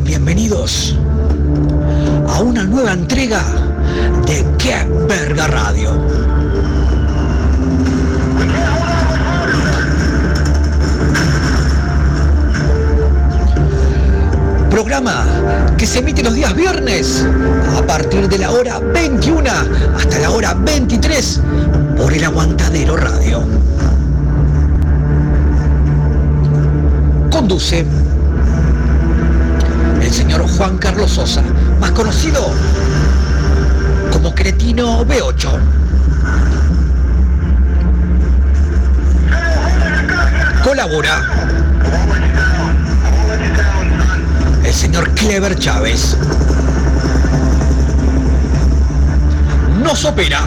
Bienvenidos a una nueva entrega de Qué Verga Radio. Programa que se emite los días viernes a partir de la hora 21 hasta la hora 23 por el Aguantadero Radio. Conduce el señor Juan Carlos Sosa, más conocido como Cretino B8. Colabora el señor Clever Chávez. Nos opera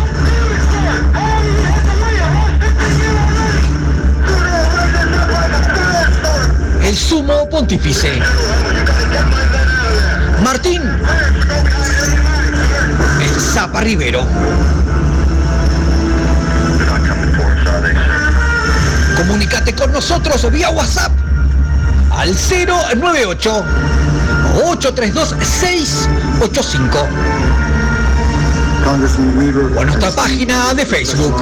el sumo pontífice. Martín. El Zapa Rivero. Comunicate con nosotros vía WhatsApp al 098 832 685 o a nuestra página de Facebook.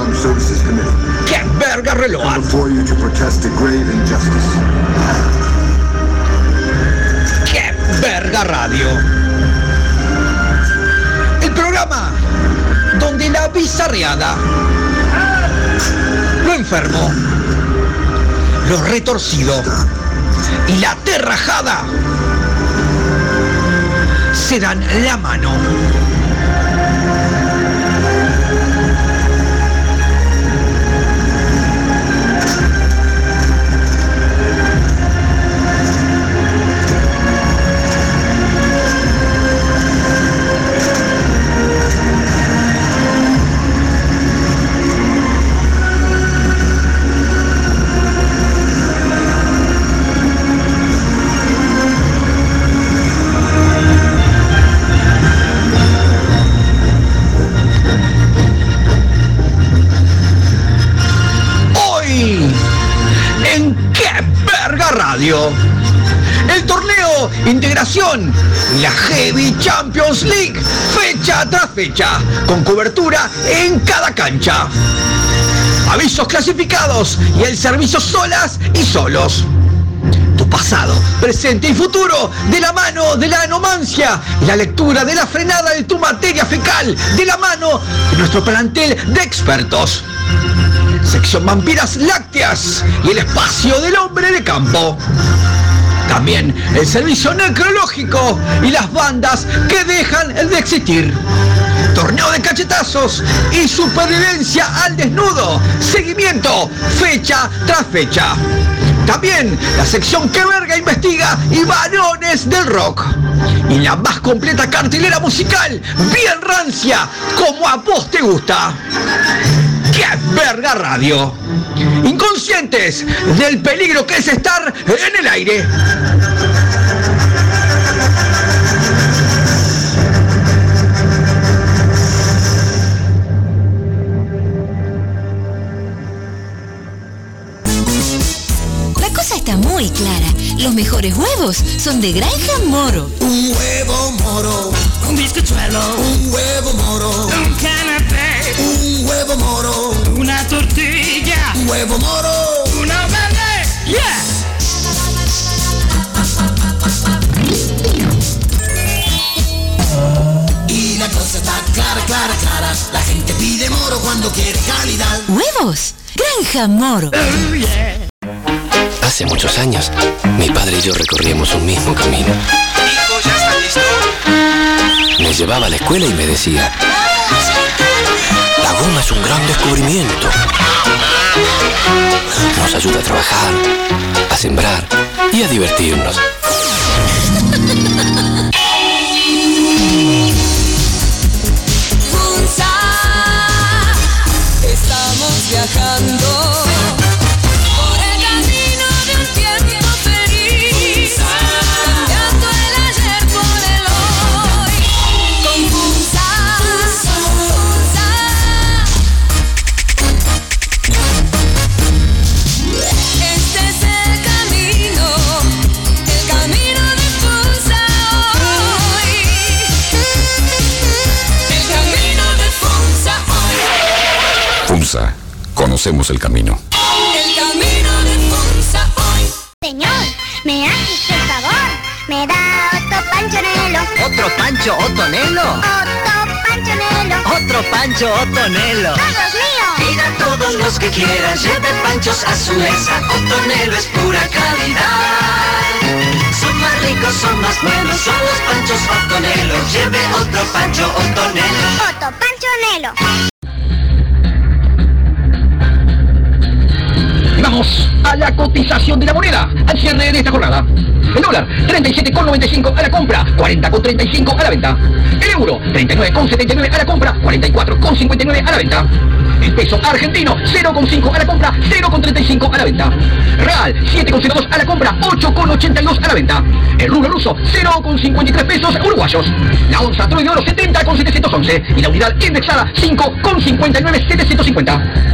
¡Qué verga reloj! Radio! El programa donde la bizarreada, lo enfermo, lo retorcido y la terrajada se dan la mano. El torneo Integración la Heavy Champions League, fecha tras fecha, con cobertura en cada cancha. Avisos clasificados y el servicio solas y solos. Tu pasado, presente y futuro, de la mano de la anomancia la lectura de la frenada de tu materia fecal, de la mano de nuestro plantel de expertos. Sección Vampiras Lácteas y el espacio del hombre de campo. También el servicio necrológico y las bandas que dejan de existir. Torneo de cachetazos y supervivencia al desnudo. Seguimiento, fecha tras fecha. También la sección que verga investiga y varones del rock. Y la más completa cartelera musical, bien rancia, como a vos te gusta. ¡Qué verga radio! Inconscientes del peligro que es estar en el aire. La cosa está muy clara. Los mejores huevos son de Granja Moro. Un huevo moro, Un bizcochuelo, un huevo moro, un canapé, un huevo moro, una tortilla, un huevo moro. una verde. Yeah. Y la cosa está clara, clara, clara. La gente pide moro cuando quiere calidad. ¿Huevos? Granja Moro. Oh yeah. Hace muchos años, mi padre y yo recorríamos un mismo camino. Me llevaba a la escuela y me decía, la goma es un gran descubrimiento. Nos ayuda a trabajar, a sembrar y a divertirnos. Conocemos el camino. El camino de Fonsa hoy. Señor, ¿me hace usted favor? ¿Me da otro panchonelo? ¿Otro Pancho Otonelo? Otro panchonelo. ¿Otro Pancho Otonelo? ¡Todos míos! Pida todos los que quieran, lleve panchos a su mesa. Otonelo es pura calidad. Son más ricos, son más buenos, son los panchos Otonelo. Lleve otro pancho Otonelo. Otro panchonelo. La cotización de la moneda al cierre de esta jornada. El dólar, 37,95 a la compra, 40,35 a la venta. El euro, 39,79 a la compra, 44,59 a la venta. El peso argentino, 0,5 a la compra, 0,35 a la venta. Real, 7,02 a la compra, 8,82 a la venta. El rublo ruso, 0,53 pesos uruguayos. La onza troy de oro, 70,711. Y la unidad indexada, 5,59750.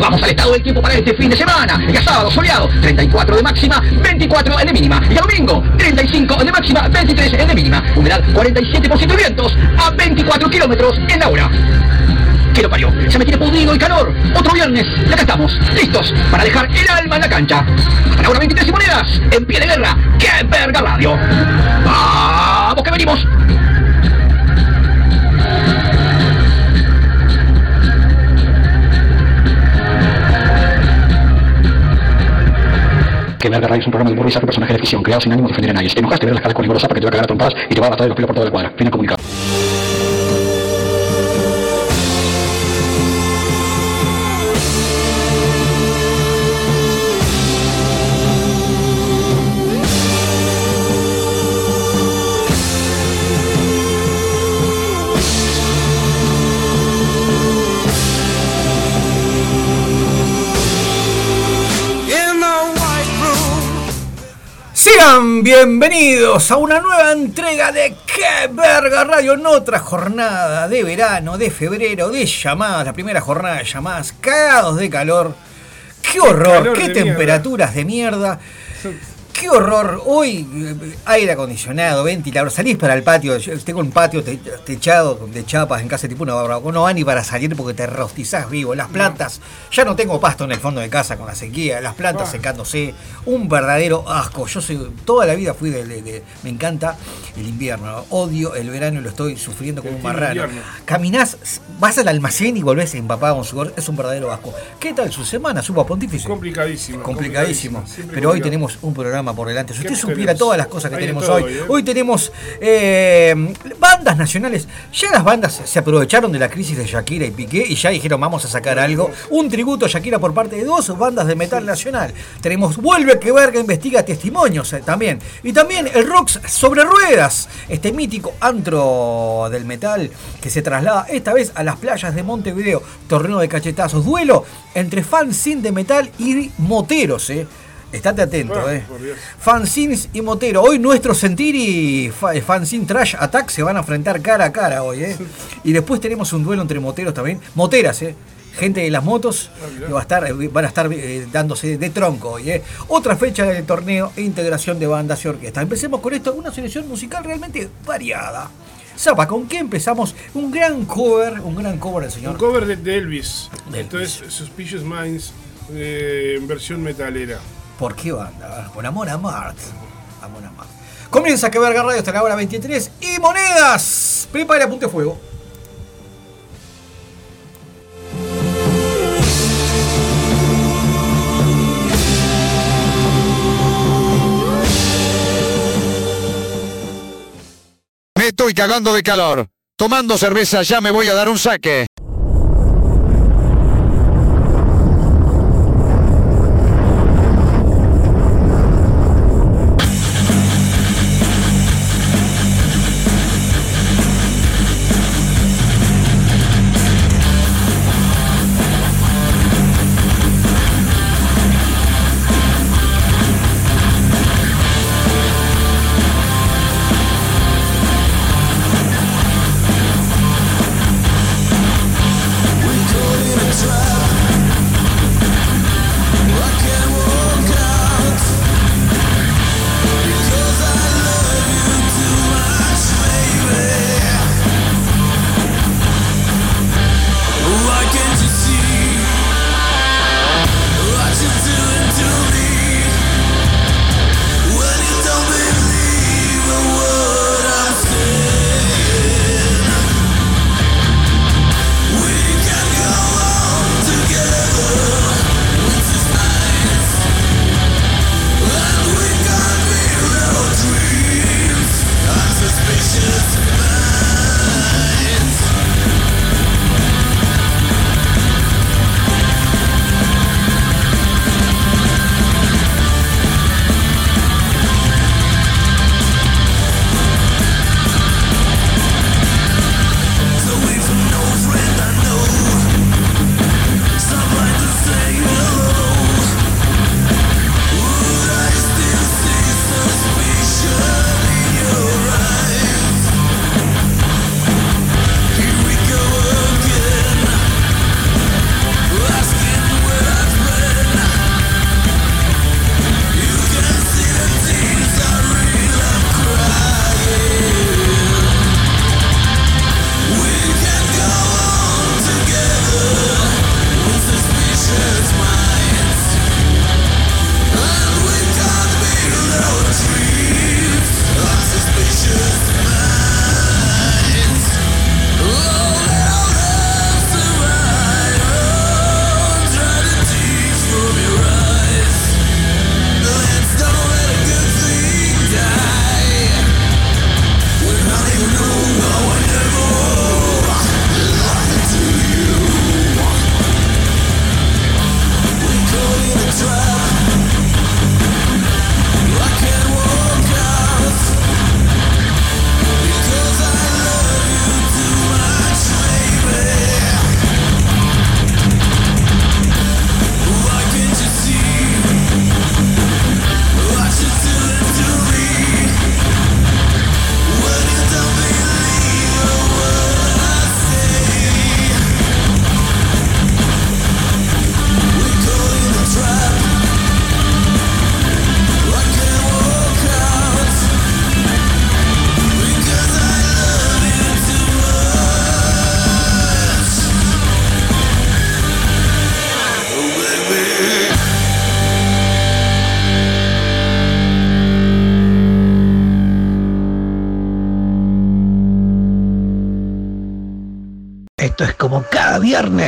Vamos al estado del tiempo para este fin de semana. Día sábado soleado, 34 de máxima, 24 de mínima. Y el domingo, 35 de máxima, 23 de mínima. Humedad 47% de vientos a 24 kilómetros en la hora. Que lo parió, se me tiene podrido el calor. Otro viernes, y acá estamos, listos para dejar el alma en la cancha. Hasta la hora 23 y monedas, en pie de guerra, que verga radio. ¡Vamos que venimos! Que Verga Radio es un programa de humor y personaje de ficción, creado sin ánimo de ofender a nadie. Te enojaste, ver las caras con Igor Zapa que te va a cagar a trompadas y te va a matar de los pelos por toda la cuadra. Fin comunicado. Bienvenidos a una nueva entrega de Que Verga Radio en otra jornada de verano, de febrero, de llamadas, la primera jornada de llamadas, cagados de calor. ¡Qué horror! ¡Qué de temperaturas de mierda! ¡Qué horror! Hoy aire acondicionado, ventilador, salís para el patio, yo tengo un patio te- techado de chapas en casa tipo una barbacoa, no va ni para salir porque te rostizás vivo. Las plantas, ya no tengo pasto en el fondo de casa con la sequía, las plantas Ah. secándose, un verdadero asco. Yo soy, toda la vida fui de, de- de- me encanta el invierno, odio el verano y lo estoy sufriendo como un marrano. invierno. Caminás, vas al almacén y volvés empapado con sudor, es un verdadero asco. ¿Qué tal su semana, supo pontífice? Complicadísimo. complicadísimo. Siempre Pero hoy tenemos un programa por delante. Si ¿Qué usted supiera tenemos? todas las cosas que Hay tenemos todo hoy. hoy, ¿eh? Hoy tenemos eh, bandas nacionales. Ya las bandas se aprovecharon de la crisis de Shakira y Piqué y ya dijeron vamos a sacar algo. Un tributo a Shakira por parte de dos bandas de metal nacional. Tenemos Vuelve que Verga investiga testimonios eh, también. Y también el Rocks sobre ruedas. Este mítico antro del metal que se traslada esta vez a las playas de Montevideo. Torneo de cachetazos. Duelo entre fanzine de metal y moteros, eh. Estate atento, Ah, eh. Fanzines y Motero. Hoy nuestro sentir y eh, Fanzine Trash Attack se van a enfrentar cara a cara hoy, ¿eh? Y después tenemos un duelo entre moteros también. Moteras, ¿eh? Gente de las motos que va a estar, eh, van a estar eh, dándose de tronco hoy, ¿eh? Otra fecha del torneo e integración de bandas y orquestas. Empecemos con esto, una selección musical realmente variada. Zapa, ¿con qué empezamos? Un gran cover, un gran cover del señor. Un cover de, de Elvis. De Entonces, Suspicious Minds eh, en versión metalera. ¿Por qué banda? Por amor a Marte. Amor a Marte. Comienza que verga radio hasta la hora 23 y monedas. Prepara apunte fuego. Me estoy cagando de calor. Tomando cerveza ya me voy a dar un saque.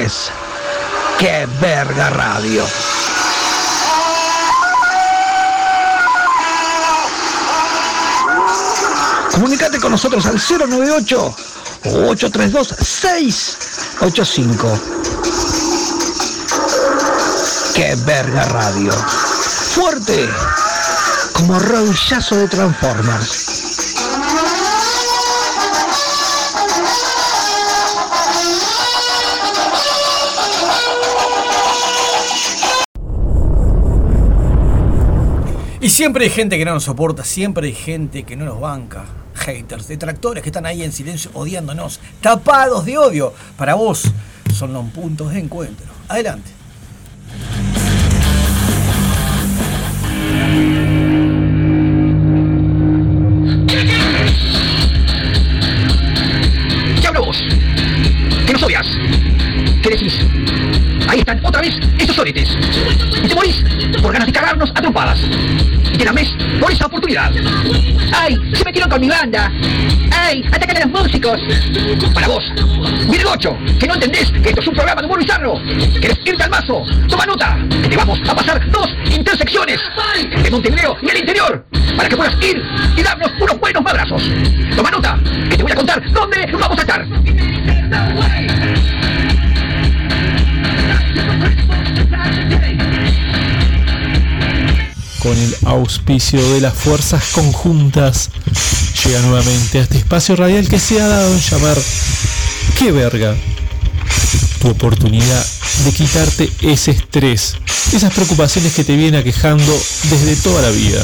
Viernes. ¡Qué verga radio! Comunicate con nosotros al 098 832 685. ¡Qué verga radio! Fuerte como rodillazo de Transformers. Siempre hay gente que no nos soporta, siempre hay gente que no nos banca. Haters, detractores que están ahí en silencio odiándonos, tapados de odio. Para vos son los puntos de encuentro. Adelante. ¡Ay! Se metieron con mi banda. ¡Ay! ¡Atacan a los músicos! Para vos, Virgocho, que no entendés que esto es un programa de humor bizarro. ¿Querés irte al mazo? Toma nota, que te vamos a pasar dos intersecciones de Montevideo y el interior para que puedas ir y darnos unos buenos madrazos. Toma nota, que te voy a contar dónde vamos a estar. Con el auspicio de las fuerzas conjuntas, llega nuevamente a este espacio radial que se ha dado en llamar ¡Qué verga! Tu oportunidad de quitarte ese estrés, esas preocupaciones que te vienen aquejando desde toda la vida.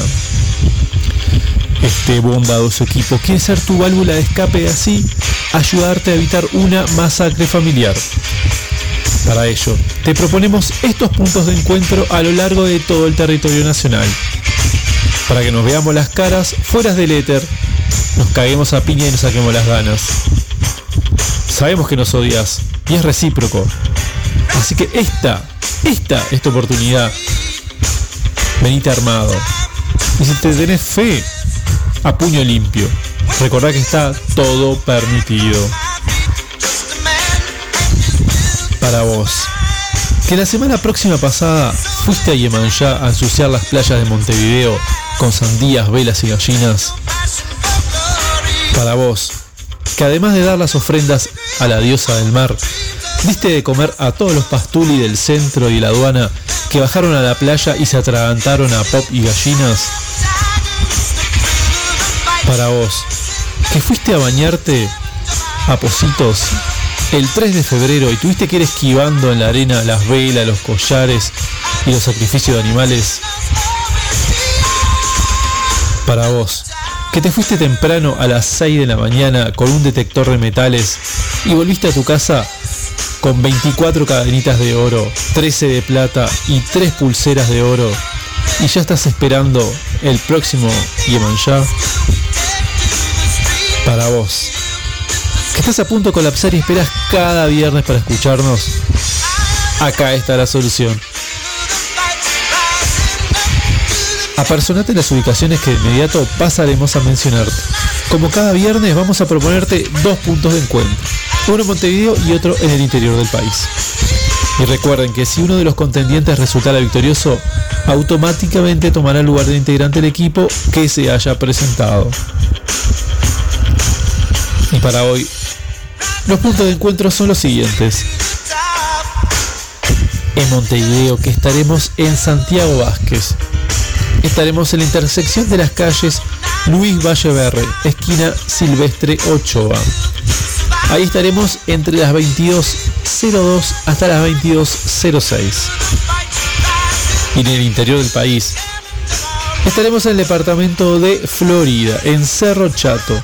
Este bondadoso equipo quiere ser tu válvula de escape y así ayudarte a evitar una masacre familiar. Para ello, te proponemos estos puntos de encuentro a lo largo de todo el territorio nacional. Para que nos veamos las caras fuera del éter, nos caguemos a piña y nos saquemos las ganas. Sabemos que nos odias y es recíproco. Así que esta, esta es tu oportunidad. Venite armado. Y si te tenés fe, a puño limpio. Recordá que está todo permitido para vos. Que la semana próxima pasada fuiste a Yemanjá a ensuciar las playas de Montevideo con sandías, velas y gallinas. Para vos. Que además de dar las ofrendas a la diosa del mar, diste de comer a todos los pastuli del centro y la aduana que bajaron a la playa y se atragantaron a pop y gallinas. Para vos. Que fuiste a bañarte a Positos el 3 de febrero y tuviste que ir esquivando en la arena las velas, los collares y los sacrificios de animales, para vos, que te fuiste temprano a las 6 de la mañana con un detector de metales y volviste a tu casa con 24 cadenitas de oro, 13 de plata y 3 pulseras de oro y ya estás esperando el próximo Yemanjá para vos estás a punto de colapsar y esperas cada viernes para escucharnos, acá está la solución. Apersonate en las ubicaciones que de inmediato pasaremos a mencionarte. Como cada viernes vamos a proponerte dos puntos de encuentro, uno en Montevideo y otro en el interior del país. Y recuerden que si uno de los contendientes resultara victorioso, automáticamente tomará el lugar de integrante del equipo que se haya presentado. Y para hoy los puntos de encuentro son los siguientes. En Montevideo, que estaremos en Santiago Vázquez. Estaremos en la intersección de las calles Luis Valleverre, esquina Silvestre Ochoa. Ahí estaremos entre las 22.02 hasta las 22.06. Y en el interior del país estaremos en el departamento de Florida, en Cerro Chato,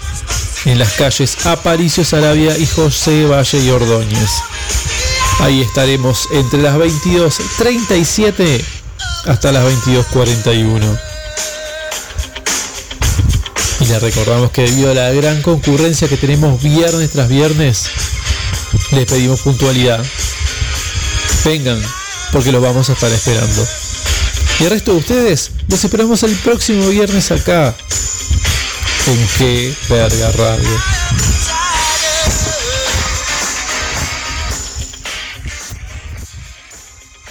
en las calles Aparicio Sarabia y José Valle y Ordóñez. Ahí estaremos entre las 22.37 hasta las 22.41. Y le recordamos que debido a la gran concurrencia que tenemos viernes tras viernes, les pedimos puntualidad. Vengan, porque los vamos a estar esperando. Y el resto de ustedes, los esperamos el próximo viernes acá, con qué verga radio.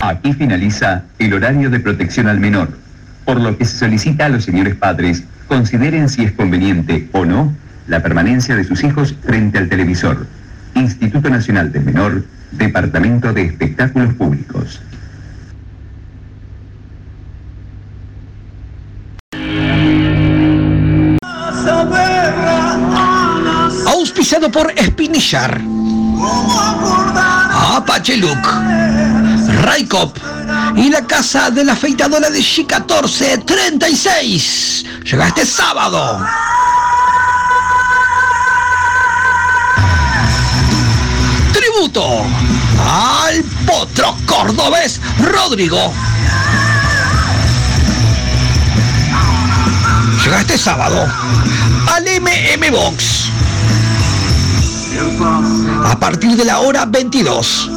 Aquí finaliza el horario de protección al menor, por lo que se solicita a los señores padres consideren si es conveniente o no la permanencia de sus hijos frente al televisor. Instituto Nacional del Menor, Departamento de Espectáculos Públicos. Por Spinillar. Apache Look. Raikop. Y la casa de la afeitadora de G1436. Llega este sábado. Tributo al potro cordobés Rodrigo. Llega este sábado al MM Box. A partir de la hora 22.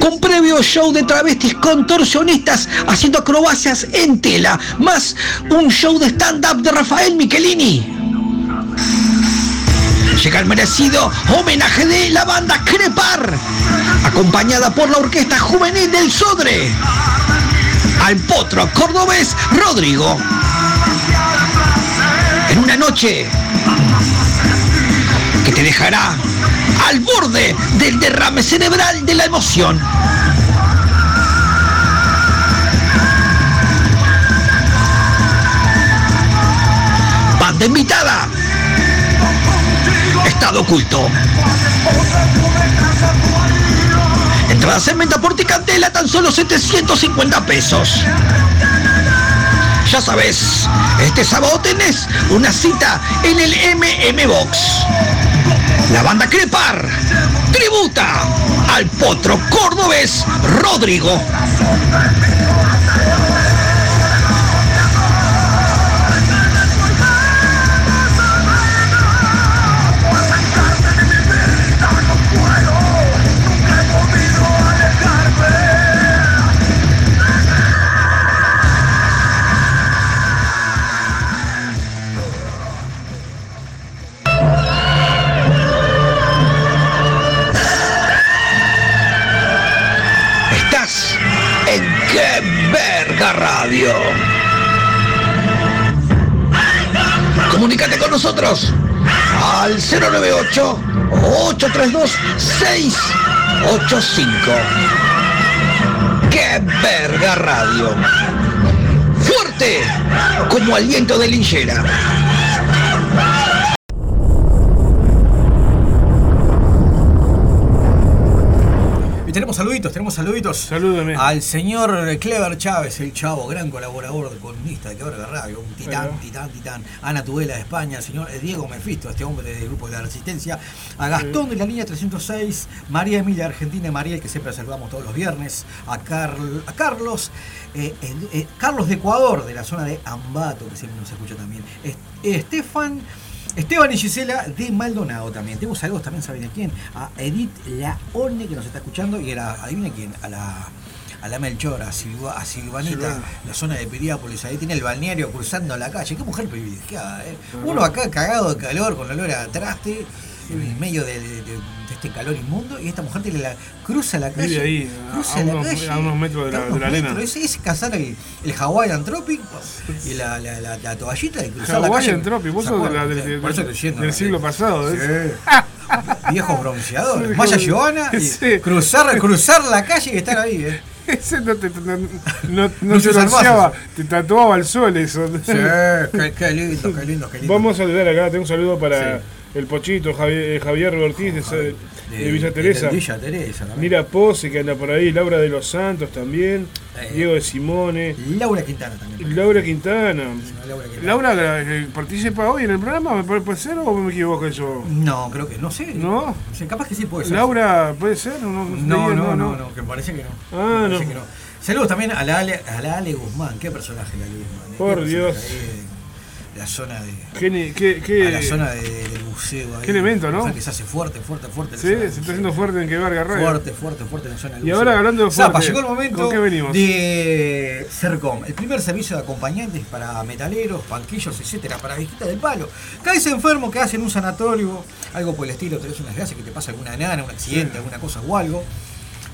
Con previo show de travestis contorsionistas haciendo acrobacias en tela, más un show de stand-up de Rafael Michelini. Llega el merecido homenaje de la banda Crepar, acompañada por la Orquesta Juvenil del Sodre. Al potro cordobés Rodrigo. En una noche te dejará al borde del derrame cerebral de la emoción. Banda invitada. Estado oculto. Entradas en venta por Ticantela tan solo 750 pesos. Ya sabes, este sábado tenés una cita en el MM Box. La banda Crepar tributa al potro cordobés Rodrigo. Nosotros al 098 832 685. ¡Qué verga radio! Fuerte como aliento de linchera. Tenemos saluditos, tenemos saluditos. Salúdame. Al señor Clever Chávez, el chavo, gran colaborador de columnista de Quebra Radio, un titán, Bueno. titán, titán. Ana Tudela de España, al señor Diego Mefisto, este hombre del grupo de la Resistencia. A Gastón de la línea 306, María Emilia de Argentina, María, que siempre saludamos todos los viernes. A, Carl- a Carlos, eh, el- eh, Carlos de Ecuador, de la zona de Ambato, que siempre nos escucha también. Es- Estefan. Esteban y Gisela de Maldonado también. Tenemos saludos también, ¿saben de quién? A Edith Laone que nos está escuchando y era, adivina quién, a la, a la Melchor, a, Silva- a Silvanita, Silvana. la zona de Piriápolis, ahí tiene el balneario cruzando la calle. Qué mujer privilegiada, ¿eh? Uno acá cagado de calor, con olor a traste, en medio de, de- de este calor inmundo, y esta mujer tiene la, cruza la calle. Vive ahí, cruza a la unos- calle, a unos metros de la- de arena. metros. Es, es cazar el, el Hawaiian Tropic y la, la, la, la toallita y cruzar la calle. Hawaiian Tropic, vos ¿Se sos de del- del- Por eso del ¿no? siglo pasado, Sí. ¿eh? Viejos bronceadores. Maya Giovanna y Sí. cruzar, cruzar la calle y estar ahí. ¿eh? Ese no te, no, se te tatuaba el sol eso. Sí, qué, qué lindo, qué lindo, qué lindo. Vamos a saludar acá, tengo un saludo para Sí. El Pochito, Javier, eh, Javier Ortiz de, de- de Villa Teresa. de Villa Teresa también. Mira Pose que anda por ahí, Laura de los Santos también, Eh. Diego de Simone, Laura Quintana también. Laura Quintana. Laura Quintana. Laura eh, participa hoy en el programa, ¿me puede ser o me equivoco yo? No, creo que no sé. ¿No? Sí, capaz que sí puede ser. Laura, ¿puede ser? No, No, no, no, no, que parece que no. Ah, Me no. que Saludos también a la Ale, a la Ale Guzmán. Qué personaje la Ale Guzmán. Por Dios. personaje La zona de. ¿Qué, ni- qué, qué- a la zona de- del museo. ahí. qué elemento, ¿no? Que se hace fuerte, fuerte, fuerte. Sí, se está haciendo fuerte en que verga radio. Fuerte, fuerte, fuerte en la zona del Y ahora hablando de Zapa, fuerte, llegó el momento de CERCOM, el primer servicio de acompañantes para metaleros, banquillos, etcétera, para viejitas del palo. Caes enfermo, que en un sanatorio, algo por el estilo, tenés unas gracias que te pasa alguna nana, un accidente, alguna cosa o algo.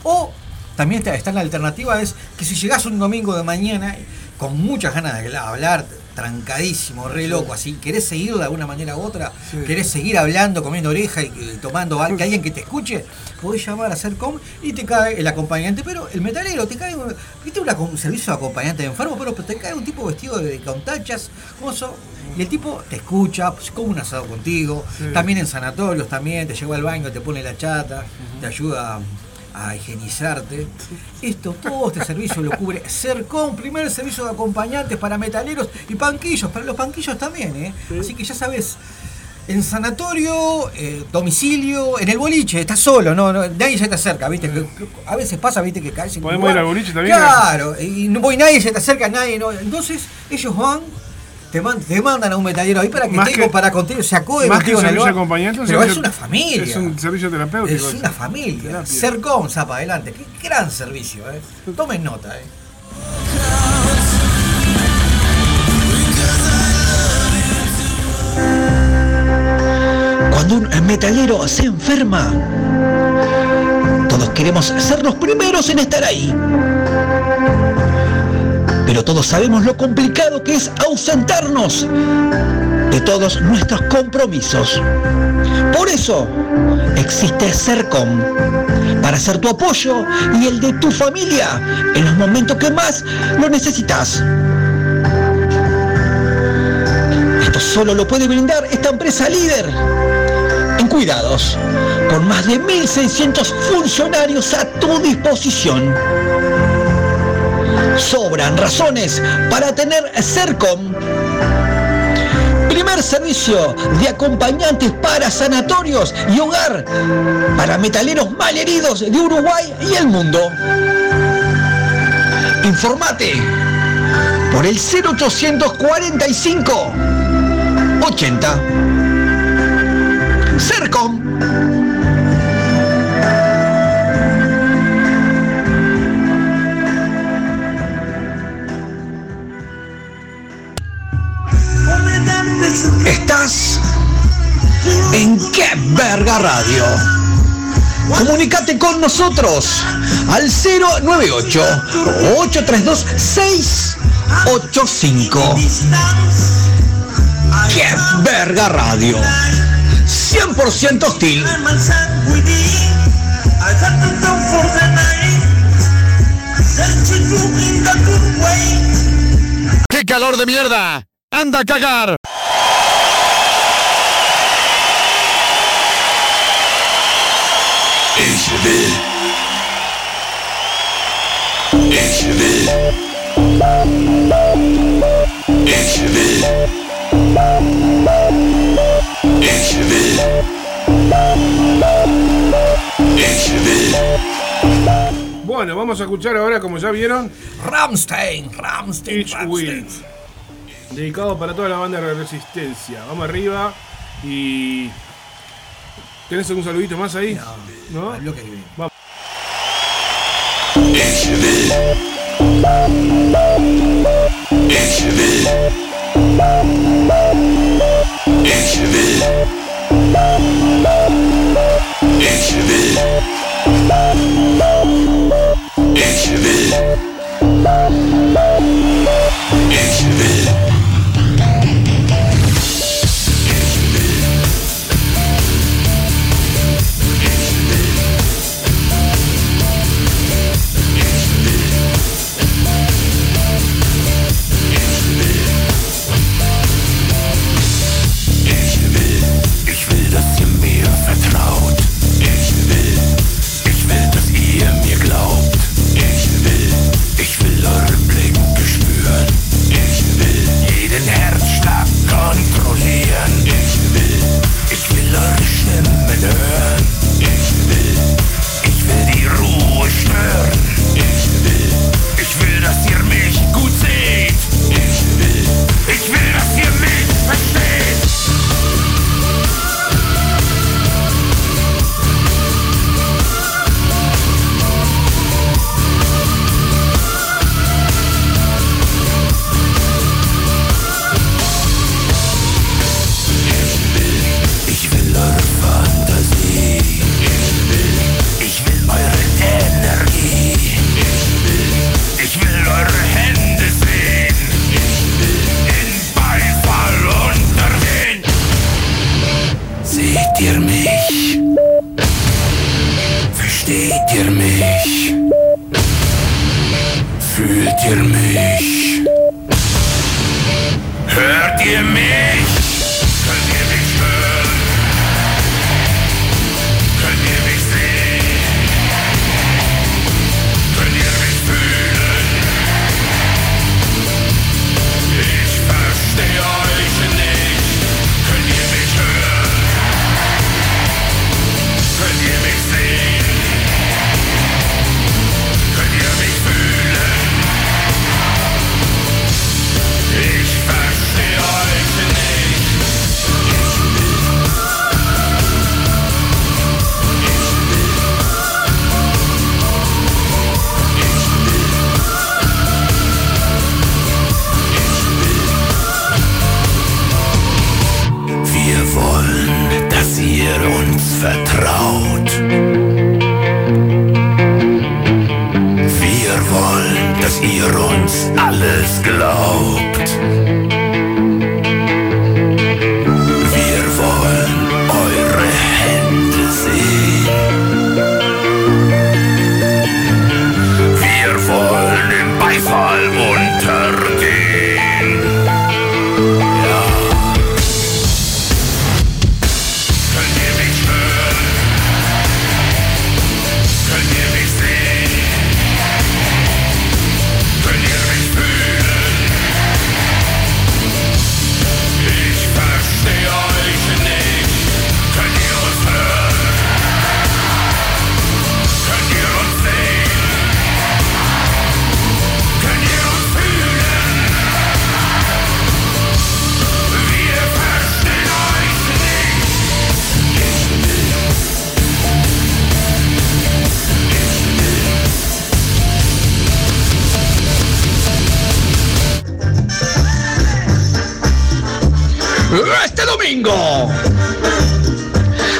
O también está, está la alternativa, es que si llegás un domingo de mañana con muchas ganas de hablar, trancadísimo, re loco, así, querés seguir de alguna manera u otra, querés seguir hablando, comiendo oreja y, y tomando que alguien que te escuche, podés llamar a Sercom y te cae el acompañante, pero el metalero, te cae, viste un servicio de acompañante de enfermo, pero te cae un tipo vestido de con tachas, coso, y el tipo te escucha, pues, come un asado contigo, Sí. también en sanatorios también, te lleva al baño, te pone la chata, te ayuda a higienizarte. Esto, todo este servicio lo cubre Sercom, primer servicio de acompañantes para metaleros y panquillos, para los panquillos también, ¿eh? Así que ya sabes, en sanatorio, eh, domicilio, en el boliche, estás solo, no, no, nadie se te acerca, ¿viste? Que- que a veces pasa, ¿viste? Que caes en ¿Podemos ir al boliche también? Claro, y no voy nadie se te acerca, nadie, no. Entonces, ellos van. Te, man- te mandan a un metalero ahí para que Más que- para contigo, se acode Más que un servicio acompañante, Pero servicio- es una familia. Es un servicio terapéutico. Es una familia. Terapia. Sercom, zapa adelante. Qué gran servicio, ¿eh? Tomen nota, ¿eh? Cuando un metalero se enferma, todos queremos ser los primeros en estar ahí. Pero todos sabemos lo complicado que es ausentarnos de todos nuestros compromisos. Por eso existe Sercom, para ser tu apoyo y el de tu familia en los momentos que más lo necesitas. Esto solo lo puede brindar esta empresa líder en cuidados, con más de 1.600 funcionarios a tu disposición. Sobran razones para tener Sercom. Primer servicio de acompañantes para sanatorios y hogar para metaleros malheridos de Uruguay y el mundo. Informate por el 0845 80 Sercom. Estás en Qué Verga Radio. Comunicate con nosotros al 098 832 685. ¡Qué verga radio! 100% hostil. ¡Qué calor de mierda! ¡Anda a cagar! Ich will. Ich will. Ich will. Ich will. Ich will. Bueno, vamos a escuchar ahora, como ya vieron, Ramstein, Ramstein, Ramstein. Will. Dedicado para toda la banda de Resistencia. Vamos arriba y. ¿Tenés algún saludito más ahí? No. Al bloque que viene. Vamos.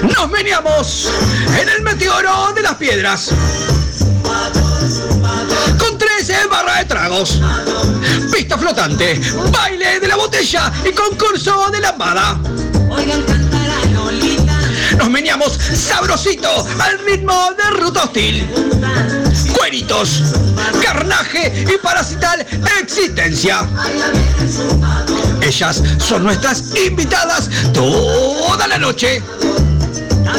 Nos veníamos en el meteoro de las piedras. Con 13 barras de tragos, pista flotante, baile de la botella y concurso de lambada. Nos veníamos sabrosito al ritmo de ruta hostil. Cueritos, carnaje y parasital existencia. Ellas son nuestras invitadas toda la noche.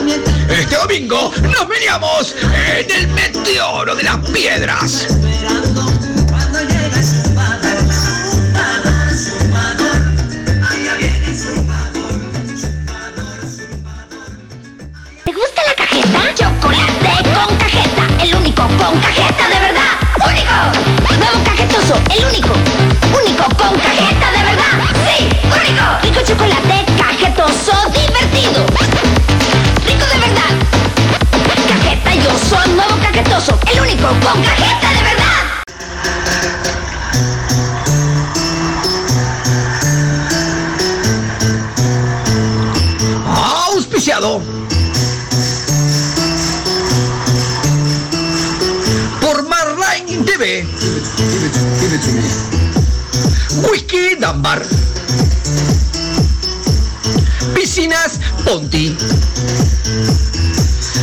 Este domingo nos veníamos en el meteoro de las piedras. ¿Te gusta la cajeta? Chocolate con cajeta, el único con cajeta de verdad. ¡Único! Nuevo cajetoso, el único. Único con cajeta de verdad. ¡Sí! ¡Único! Rico chocolate, cajetoso, cajetoso, el único con cajeta de verdad. Auspiciado por Marline TV. Whisky Dunbar. Piscinas Ponti.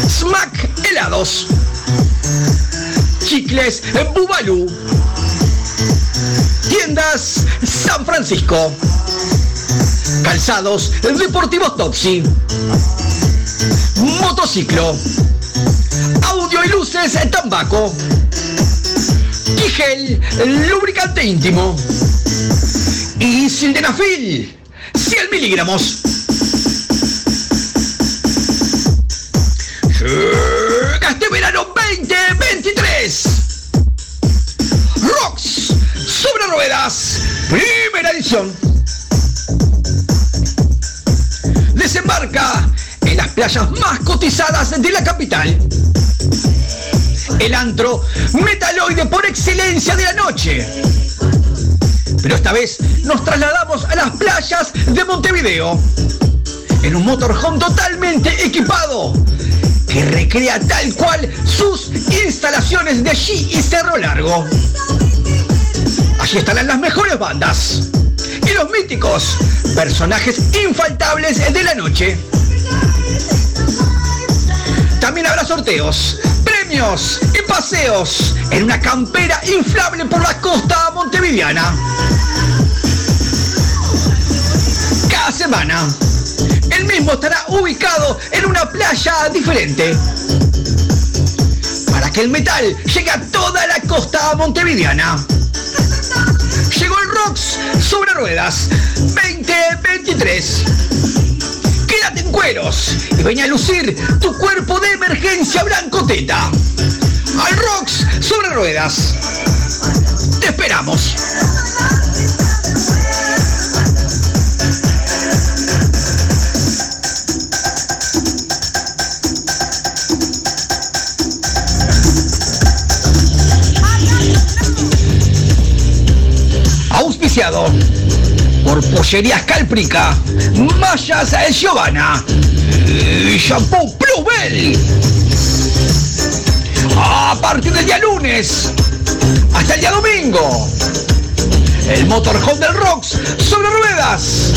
Smack Helados. Chicles Bubalú. Tiendas San Francisco. Calzados Deportivos Topsy. Motociclo. Audio y luces Tambaco. Tigel Lubricante íntimo. Y Sildenafil. 100 miligramos. Playas más cotizadas de la capital. El antro metaloide por excelencia de la noche. Pero esta vez nos trasladamos a las playas de Montevideo. En un motorhome totalmente equipado que recrea tal cual sus instalaciones de allí y Cerro Largo. Allí estarán las mejores bandas y los míticos personajes infaltables de la noche. También habrá sorteos, premios y paseos en una campera inflable por la costa montevideana. Cada semana, el mismo estará ubicado en una playa diferente. Para que el metal llegue a toda la costa montevideana. Llegó el Rocks sobre ruedas 2023. Y ven a lucir tu cuerpo de emergencia blanco teta. Al Rocks sobre ruedas. Te esperamos. Auspiciado por Pollerías Cálprica, Mallas Giovanna y Shampoo Bluebell. A partir del día lunes hasta el día domingo, el motorhome del Rocks sobre ruedas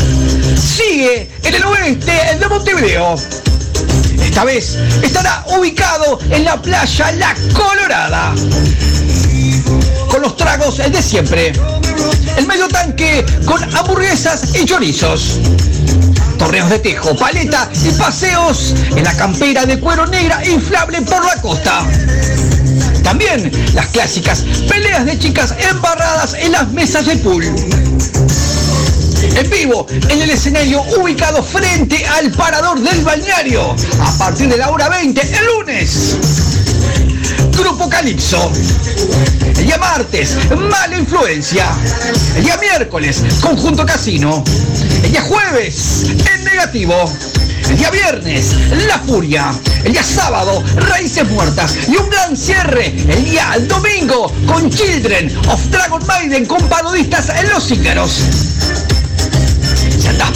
sigue en el oeste de Montevideo. Esta vez estará ubicado en la playa La Colorada. Con los tragos de siempre. El medio tanque con hamburguesas y chorizos. Torneos de tejo, paleta y paseos en la campera de cuero negra inflable por la costa. También las clásicas peleas de chicas embarradas en las mesas de pool. En vivo, en el escenario ubicado frente al parador del balneario, a partir de la hora 20, el lunes. Grupo Calipso. El día martes, Mala Influencia. El día miércoles, Conjunto Casino. El día jueves, En Negativo. El día viernes, La Furia. El día sábado, Raíces Muertas. Y un gran cierre el día domingo con Children of Dragon Maiden con parodistas en Los Ícaros.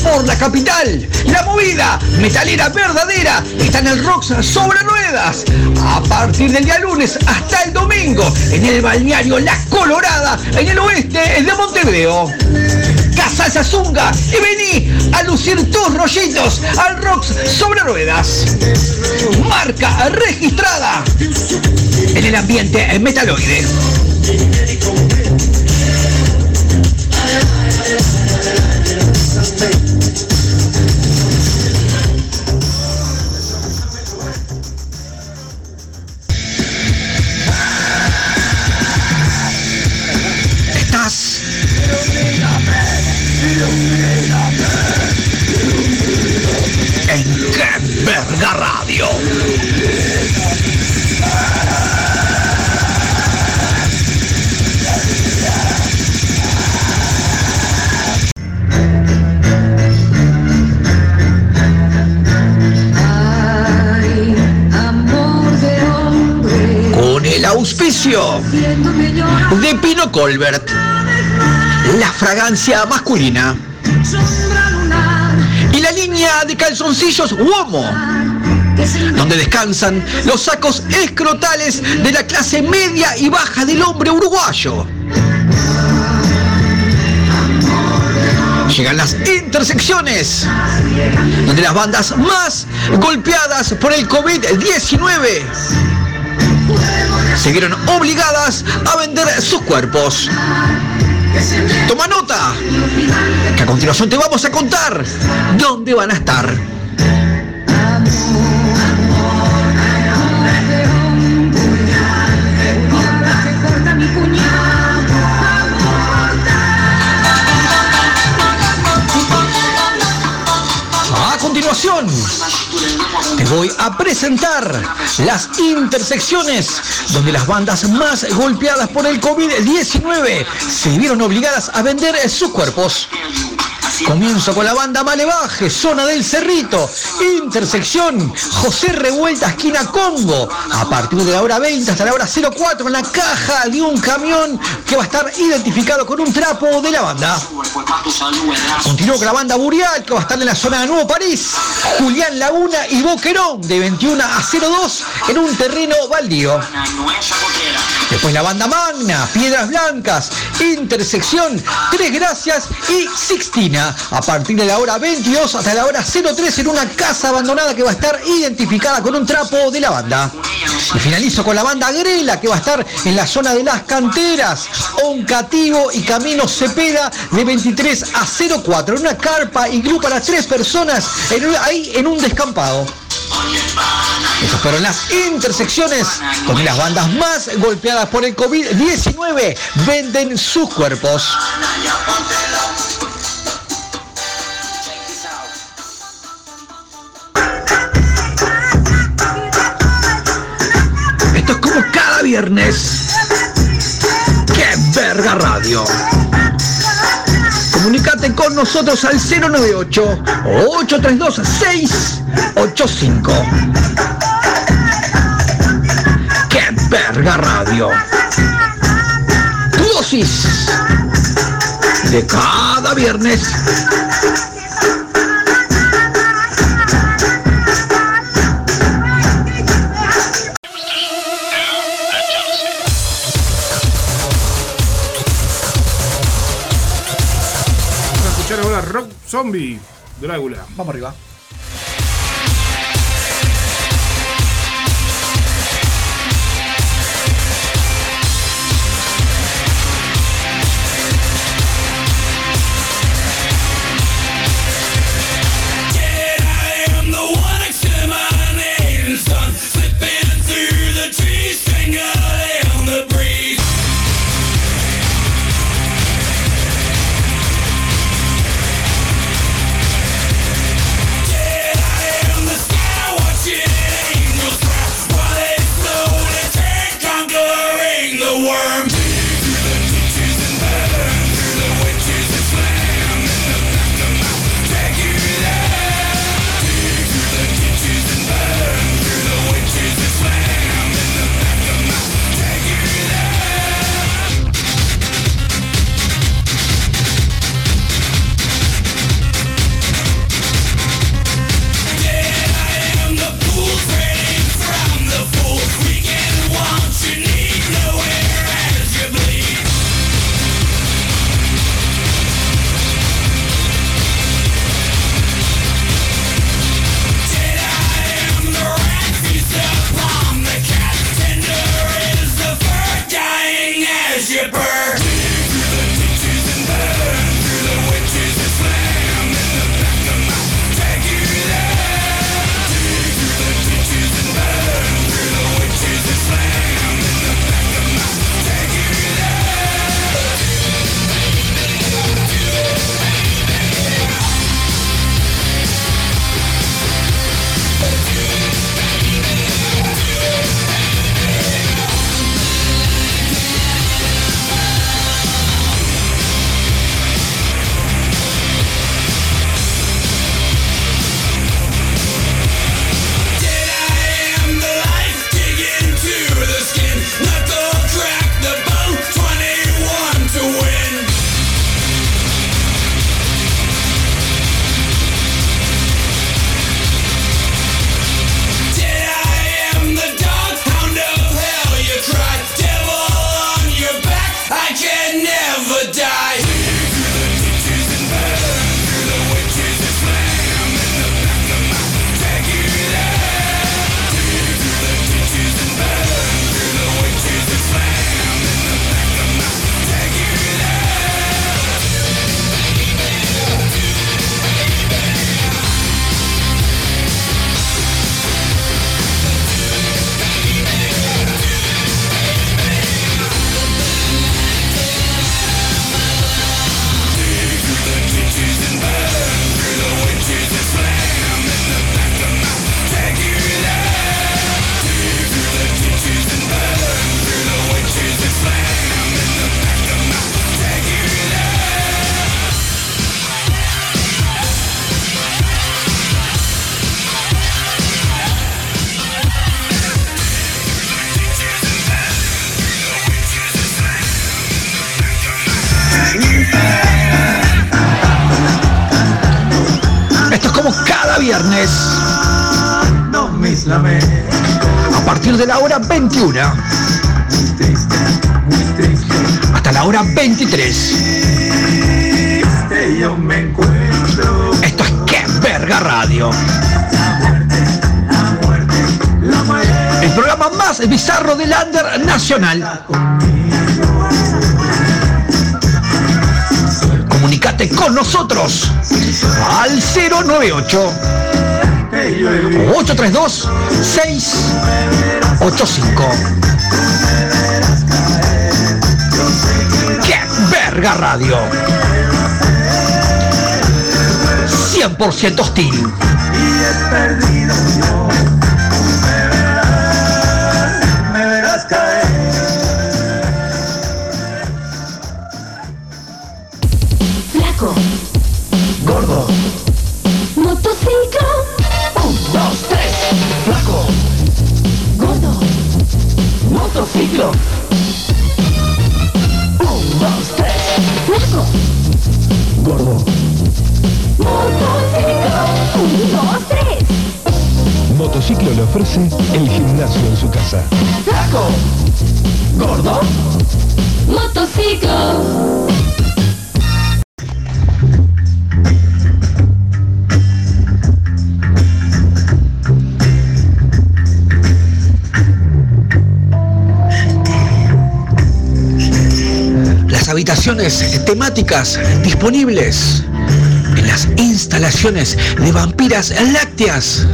Por la capital, la movida metalera verdadera está en el Rocks sobre ruedas. A partir del día lunes hasta el domingo, en el balneario La Colorada, en el oeste de Montevideo. Casa Zunga y vení a lucir tus rollitos al Rocks sobre ruedas. Marca registrada en el ambiente metaloide. Con el auspicio de Pino Colbert, la fragancia masculina. De calzoncillos Uomo, donde descansan los sacos escrotales de la clase media y baja del hombre uruguayo. Llegan las intersecciones, donde las bandas más golpeadas por el COVID-19 se vieron obligadas a vender sus cuerpos. Toma nota, que a continuación te vamos a contar dónde van a estar. Voy a presentar las intersecciones donde las bandas más golpeadas por el COVID-19 se vieron obligadas a vender sus cuerpos. Comienzo con la banda Malevaje, zona del Cerrito, intersección José Revuelta, esquina Congo, a partir de la hora 20 hasta la hora 04 en la caja de un camión que va a estar identificado con un trapo de la banda. Continúo con la banda Burial, que va a estar en la zona de Nuevo París, Julián Laguna y Boquerón, de 21 a 02 en un terreno baldío. Después la banda Magna, Piedras Blancas, Intersección, Tres Gracias y Sixtina. A partir de la hora 22 hasta la hora 03 en una casa abandonada que va a estar identificada con un trapo de la banda. Y finalizo con la banda Grela que va a estar en la zona de las canteras, Oncativo y Camino Cepeda de 23 a 04 en una carpa y grupo para tres personas ahí en un descampado. Esas fueron las intersecciones con las bandas más golpeadas por el COVID-19. Venden sus cuerpos. Esto es como cada viernes. ¡Qué verga radio! Comunicate con nosotros al 098-832-685. ¡Qué verga radio! Tu dosis de cada viernes Zombie, Drácula. Vamos arriba. 21. Hasta la hora 23. Esto es que verga radio. El programa más bizarro del under nacional. Comunicate con nosotros al 098 832 6 685. ¡Qué verga radio! 100% hostil. Me temáticas disponibles en las instalaciones de vampiras lácteas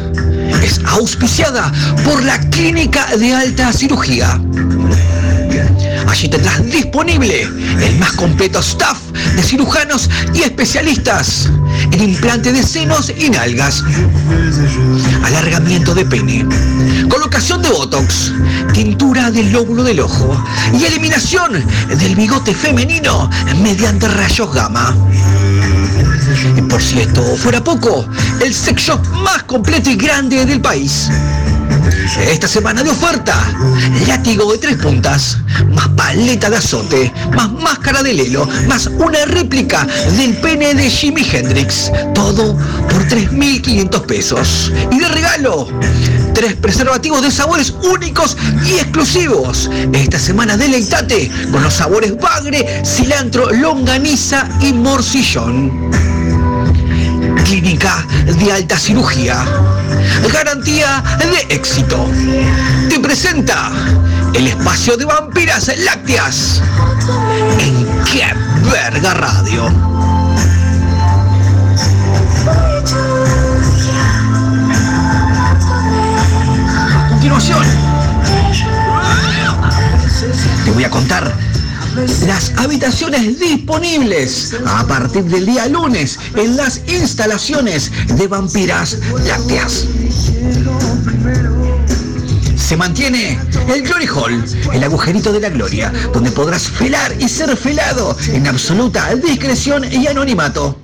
es auspiciada por la Clínica de Alta Cirugía. Allí tendrás disponible el más completo staff de cirujanos y especialistas implante de senos y nalgas, alargamiento de pene, colocación de botox, tintura del lóbulo del ojo y eliminación del bigote femenino mediante rayos gamma. Y por si esto fuera poco, el sex shop más completo y grande del país. Esta semana de oferta, látigo de tres puntas, más paleta de azote, más máscara de lelo, más una réplica del pene de Jimi Hendrix. Todo por 3.500 pesos. Y de regalo, tres preservativos de sabores únicos y exclusivos. Esta semana deleitate con los sabores bagre, cilantro, longaniza y morcillón. Clínica de alta cirugía. Garantía de éxito. Te presenta el espacio de vampiras lácteas en Qué Verga Radio. A continuación, te voy a contar las habitaciones disponibles a partir del día lunes en las instalaciones de vampiras lácteas. Se mantiene el Glory Hall, el agujerito de la gloria, donde podrás felar y ser felado en absoluta discreción y anonimato.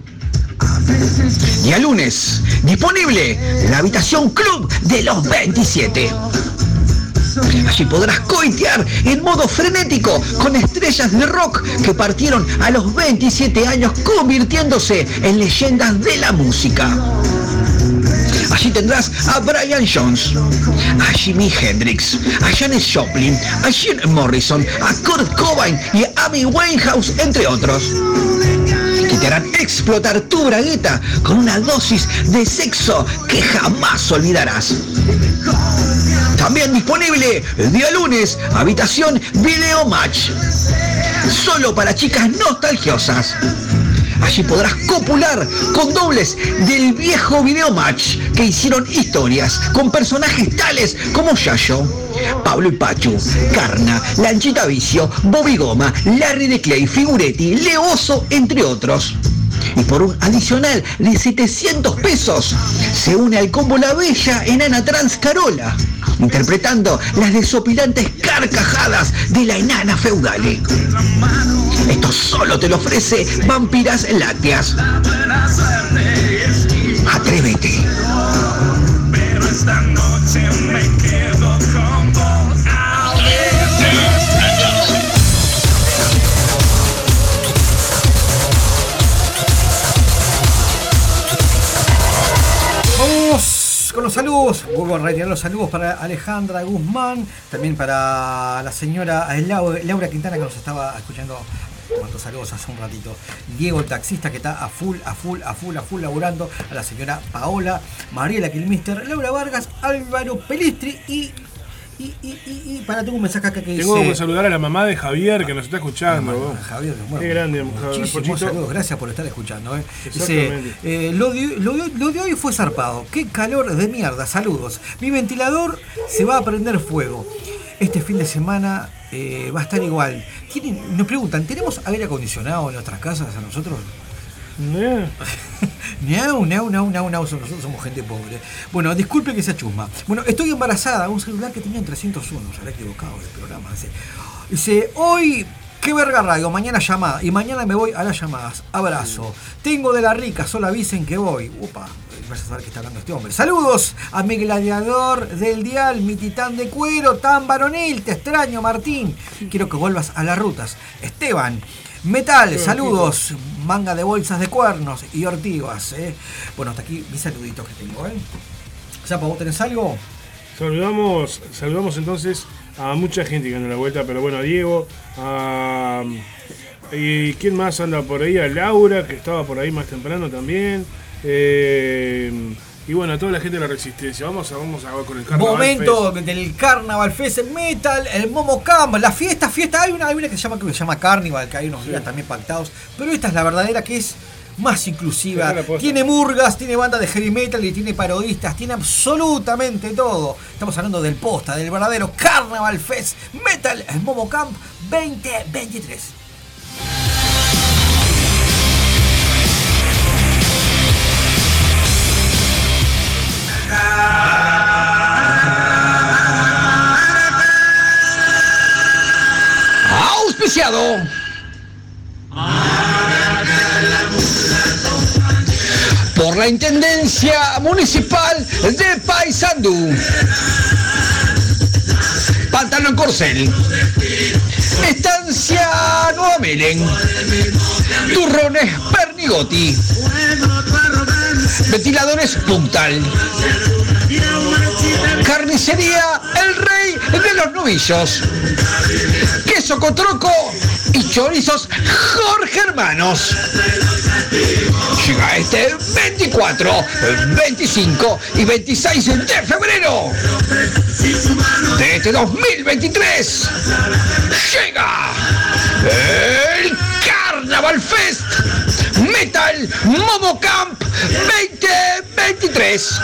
Día lunes, disponible la habitación club de los 27. Allí podrás coitear en modo frenético con estrellas de rock que partieron a los 27 años convirtiéndose en leyendas de la música. Allí tendrás a Brian Jones, a Jimi Hendrix, a Janis Joplin, a Jim Morrison, a Kurt Cobain y a Amy Winehouse, entre otros te harán explotar tu bragueta con una dosis de sexo que jamás olvidarás. También disponible el día lunes, habitación Video Match. Solo para chicas nostalgiosas. Allí podrás copular con dobles del viejo Video Match que hicieron historias con personajes tales como Yayo, Pablo y Pachu, Carna, Lanchita Vicio, Bobby Goma, Larry de Clay, Figuretti, Leoso, entre otros. Y por un adicional de 700 pesos se une al combo La Bella enana trans Carola, interpretando las desopilantes carcajadas de la enana feudale. Esto solo te lo ofrece Vampiras Lácteas. Atrévete. Los saludos. Vuelvo a retirar los saludos para Alejandra Guzmán, también para la señora Lau- Laura Quintana que nos estaba escuchando. Cuántos saludos hace un ratito. Diego el taxista que está a full, a full, a full, a full laburando. A la señora Paola, Mariela Kilmister, Laura Vargas, Álvaro Pelistri y Y, y, y, y para, tengo un mensaje acá que Tengo dice. que saludar a la mamá de Javier que nos está escuchando. Mamá, vos. Javier, bueno, Qué grande, Muchísimos saludos, gracias por estar escuchando. eh. Dice, eh, lo, de, lo de- lo de hoy fue zarpado. Qué calor de mierda, saludos. Mi ventilador se va a prender fuego. Este fin de semana eh, va a estar igual. ¿Tienen- nos preguntan, ¿tenemos aire acondicionado en nuestras casas a nosotros? Niau, niau, niau, niau, niau, nosotros somos gente pobre. Bueno, disculpe que sea chusma. Bueno, estoy embarazada, un celular que tenía en 301, se habrá equivocado el programa. Dice, hoy, qué verga radio, mañana llamada, y mañana me voy a las llamadas. Abrazo. Tengo de la rica, solo avisen que voy. Upa, vas a saber que está hablando este hombre. Saludos a mi gladiador del dial, mi titán de cuero, tan varonil, te extraño, Martín. Quiero que vuelvas a las rutas. Esteban. Metal, saludos, manga de bolsas de cuernos y ortigas. ¿eh? Bueno, hasta aquí mis saluditos que tengo. ¿eh? Zapa, ¿vos tenés algo? Saludamos, saludamos entonces a mucha gente que anda a la vuelta, pero bueno, a Diego, a. ¿Y quién más anda por ahí? A Laura, que estaba por ahí más temprano también. eh, y bueno, a toda la gente de la Resistencia. Vamos a, vamos a con el carnaval. Momento del Carnaval Fest Metal, el Momo Camp, la fiesta, fiesta. Hay una, hay una que se llama, que se llama Carnival, que hay unos días también pactados. Pero esta es la verdadera que es más inclusiva. Tiene murgas, tiene banda de heavy metal y tiene parodistas, tiene absolutamente todo. Estamos hablando del posta, del verdadero Carnaval Fest Metal, el Momo Camp 2023. Por la Intendencia Municipal de Paysandú. Pantano Corcel. Estancia Nueva Melen. Turrones Pernigotti. Ventiladores Puntal. Carnicería El Rey de los Novillos. Queso Cotroco y chorizos Jorge Hermanos. Llega este 24, 25 y 26 de febrero de este 2023. Llega el Carnaval Fest Metal Momo Camp 2023.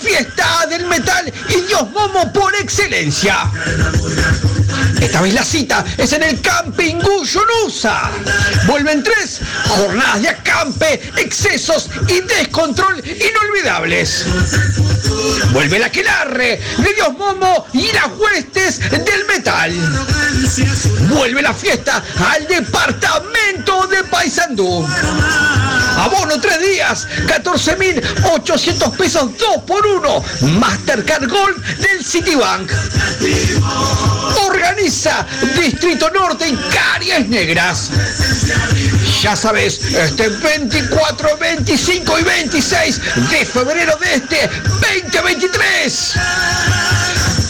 Fiesta del metal y Dios Momo por excelencia. Esta vez la cita es en el Camping Guyunusa. Vuelven tres jornadas de acampe, excesos y descontrol inolvidables. Vuelve la Quelarre de Dios Momo y las huestes del metal. Vuelve la fiesta al departamento de Paysandú. Abono tres días, 14.800 pesos 2 por 1 Mastercard Gold del Citibank. Organiza Distrito Norte y Caries Negras. Ya sabes, este 24, 25 y 26 de febrero de este 2023.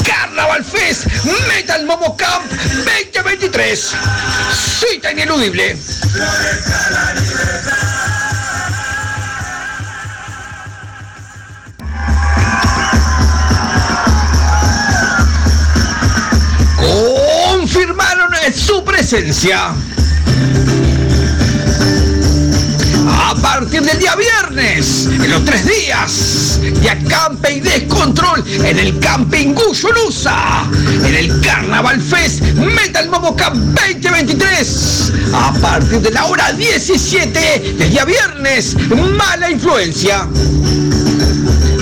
Carnaval Fest Metal Momo Camp 2023. Cita ineludible. Confirmaron su presencia. A partir del día viernes, en los tres días de acampe y descontrol en el Camping Guyulusa, en el Carnaval Fest Metal Momoca 2023, a partir de la hora 17 del día viernes, mala influencia.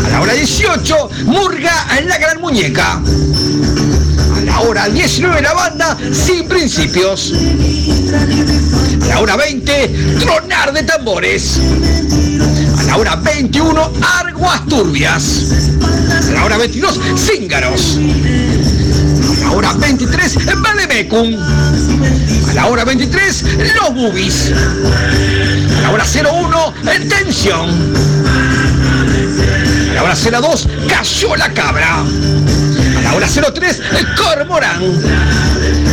A la hora 18, Murga en la Gran Muñeca. A la hora 19 la banda Sin Principios. A la hora 20 Tronar de Tambores. A la hora 21 Arguas Turbias. A la hora 22 Cíngaros. A la hora 23 Valemecum. A la hora 23 Los Bubis. A la hora 01 Tensión. A la hora 02, cayó la cabra. A la hora 03, el cormorán.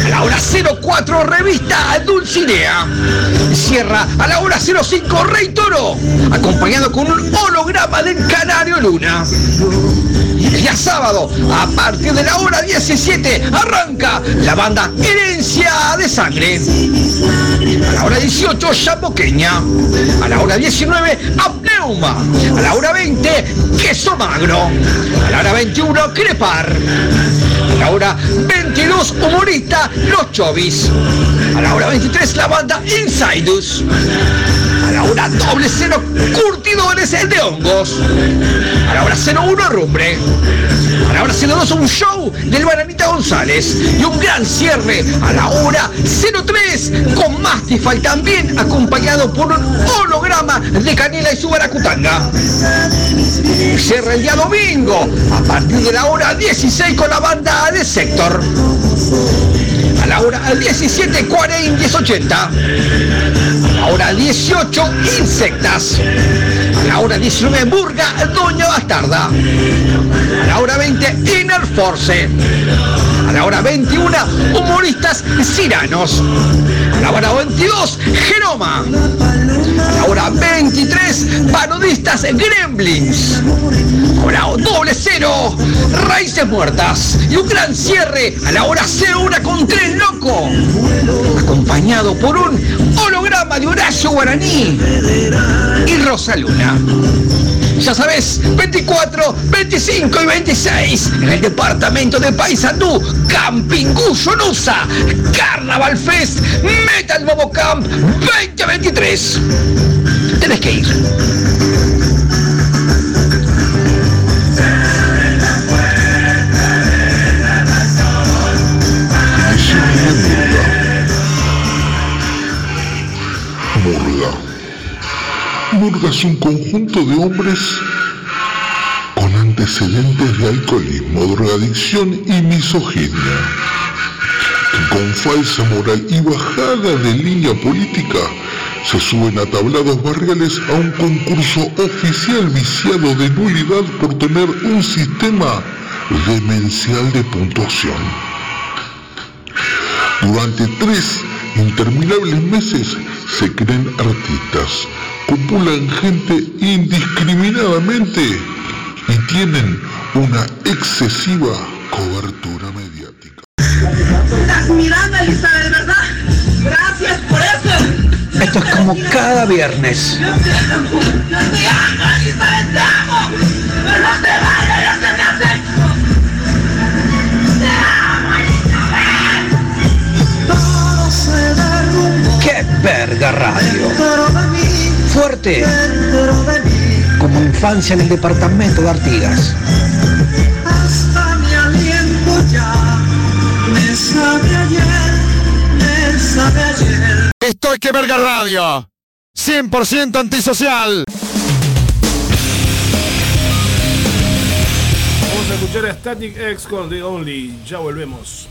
La hora 04, revista Dulcinea. Cierra a la hora 05, Rey Toro, acompañado con un holograma del Canario Luna. El día sábado, a partir de la hora 17, arranca la banda Herencia de Sangre. A la hora 18, Chamoqueña. A la hora 19, Apneuma. A la hora 20, Queso Magro. A la hora 21, Crepar. A la hora 22, humorista Los Chovis. A la hora 23, la banda Insidus. A la hora doble cero, curtidores de hongos. A la hora 01, rumbre. A la hora 02, un show del Bananita González. Y un gran cierre a la hora 03 con Mastify también acompañado por un holograma de Canela y su baracutanga. Cierra el día domingo a partir de la hora 16 con la banda de Sector. A la hora 17.40 y 1080. A la hora 18 Insectas. A la hora 19 Burga Doña Bastarda. A la hora 20 Inner Force. A la hora 21 Humoristas Ciranos. A la hora 22 Genoma. A la hora 23 Parodistas Gremlins. Hora doble cero Raíces Muertas. Y un gran cierre a la hora 01 con Tren Loco. Acompañado por un holograma de Horacio Guaraní y Rosa Luna. Ya sabes, 24, 25 y 26 en el departamento de Paysandú, Camping Nusa, Carnaval Fest, Metal Momo Camp 2023. Tenés que ir. Murga es un conjunto de hombres con antecedentes de alcoholismo, drogadicción y misoginia, que con falsa moral y bajada de línea política se suben a tablados barriales a un concurso oficial viciado de nulidad por tener un sistema demencial de puntuación. Durante tres interminables meses se creen artistas, copulan gente indiscriminadamente y tienen una excesiva cobertura mediática. Estás mirando, Elizabeth, ¿verdad? Gracias por eso. Esto es como cada viernes. Yo te amo, Elizabeth, te amo. Pero no te vayas, te me acepto. Te amo, ¡Qué verga radio! Fuerte como infancia en el departamento de Artigas. Hasta mi aliento ya me sabe ayer, me sabe ayer. Estoy que verga radio. 100% antisocial. Vamos a escuchar a Static X con The Only. Ya volvemos.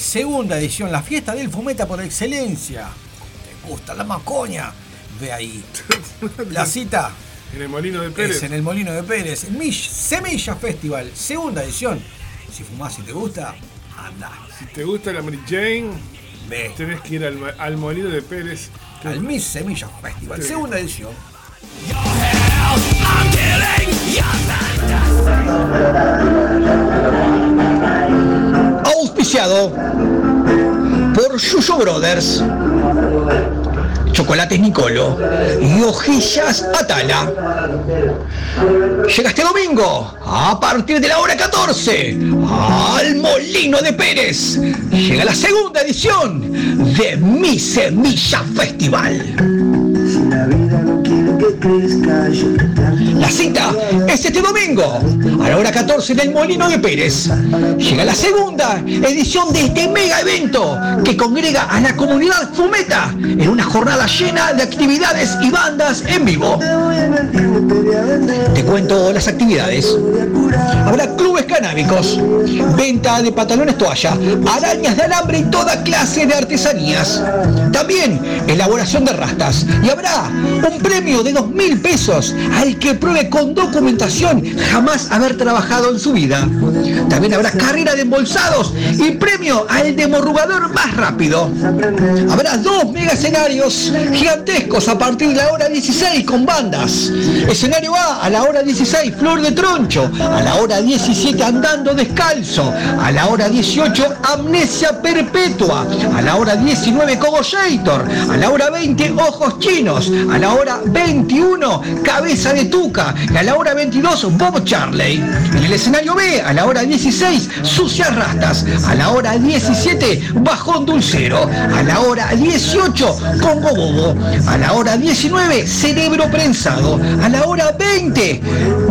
Segunda edición, la fiesta del fumeta por excelencia. ¿Te gusta la macoña? Ve ahí. La cita En el Molino de Pérez. es en el Molino de Pérez. Mi Semilla Festival, segunda edición. Si fumás y te gusta, anda. Si te gusta la Mary Jane, Ve. tenés que ir al, Molino de Pérez. que- Al Miss Semilla Festival, Sí. segunda edición. Auspiciado por Yuyo Brothers, Chocolates Nicolo y Hojillas Atala. Llega este domingo, a partir de la hora 14, al Molino de Pérez. Llega la segunda edición de Mi Semilla Festival. La cita es este domingo, a la hora 14 en el Molino de Pérez. Llega la segunda edición de este mega evento que congrega a la comunidad fumeta en una jornada llena de actividades y bandas en vivo. Te cuento las actividades. Habrá clubes canábicos, venta de pantalones toalla, arañas de alambre y toda clase de artesanías. También elaboración de rastas. Y habrá un premio de dos mil pesos al que pruebe con documentación jamás haber trabajado en su vida. También habrá carrera de embolsados y premio al demorrugador más rápido. Habrá dos mega escenarios gigantescos a partir de la hora 16 con bandas. Escenario A a la hora 16 Flor de Troncho, a la hora 17 Andando Descalzo, a la hora 18 Amnesia Perpetua, a la hora 19 Cogollator, a la hora 20 Ojos Chinos, a la hora 21 Cabeza de Tuca y a la hora 22 Bob Charley. En el escenario B a la hora 16 Sucias Rastas, a la hora 17 Bajón Dulcero, a la hora 18 Congo Bobo, a la hora 19 Cerebro Prensado, a la hora 20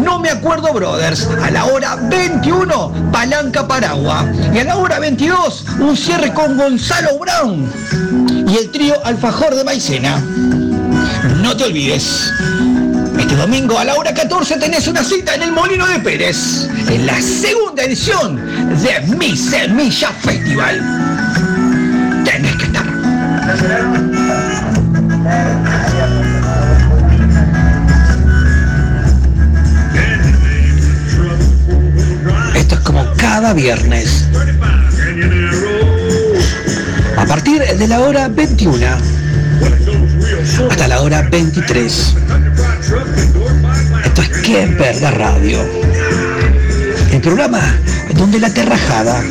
No Me Acuerdo Brothers, a la hora 21 Palanca Paragua y a la hora 22 un cierre con Gonzalo Brown y el trío Alfajor de Maicena. No te olvides. Este domingo a la hora 14 tenés una cita en el Molino de Pérez, en la segunda edición de Mi Semilla Festival. Tenés que estar. Como cada viernes. A partir de la hora 21 hasta la hora 23. Esto es Que Verga Radio. El programa donde la terrajada,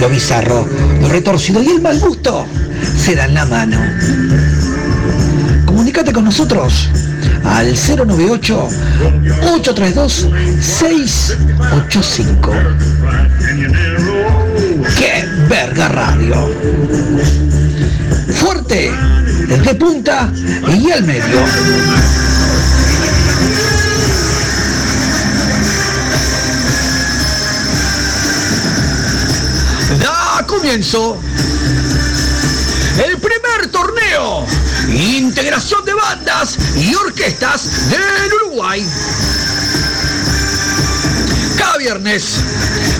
lo bizarro, lo retorcido y el mal gusto se dan la mano. Comunícate con nosotros al 098 832 685. ¡Qué verga radio! Fuerte, de punta y al medio. Da comienzo el primer torneo Integración de bandas y orquestas del Uruguay. Cada viernes,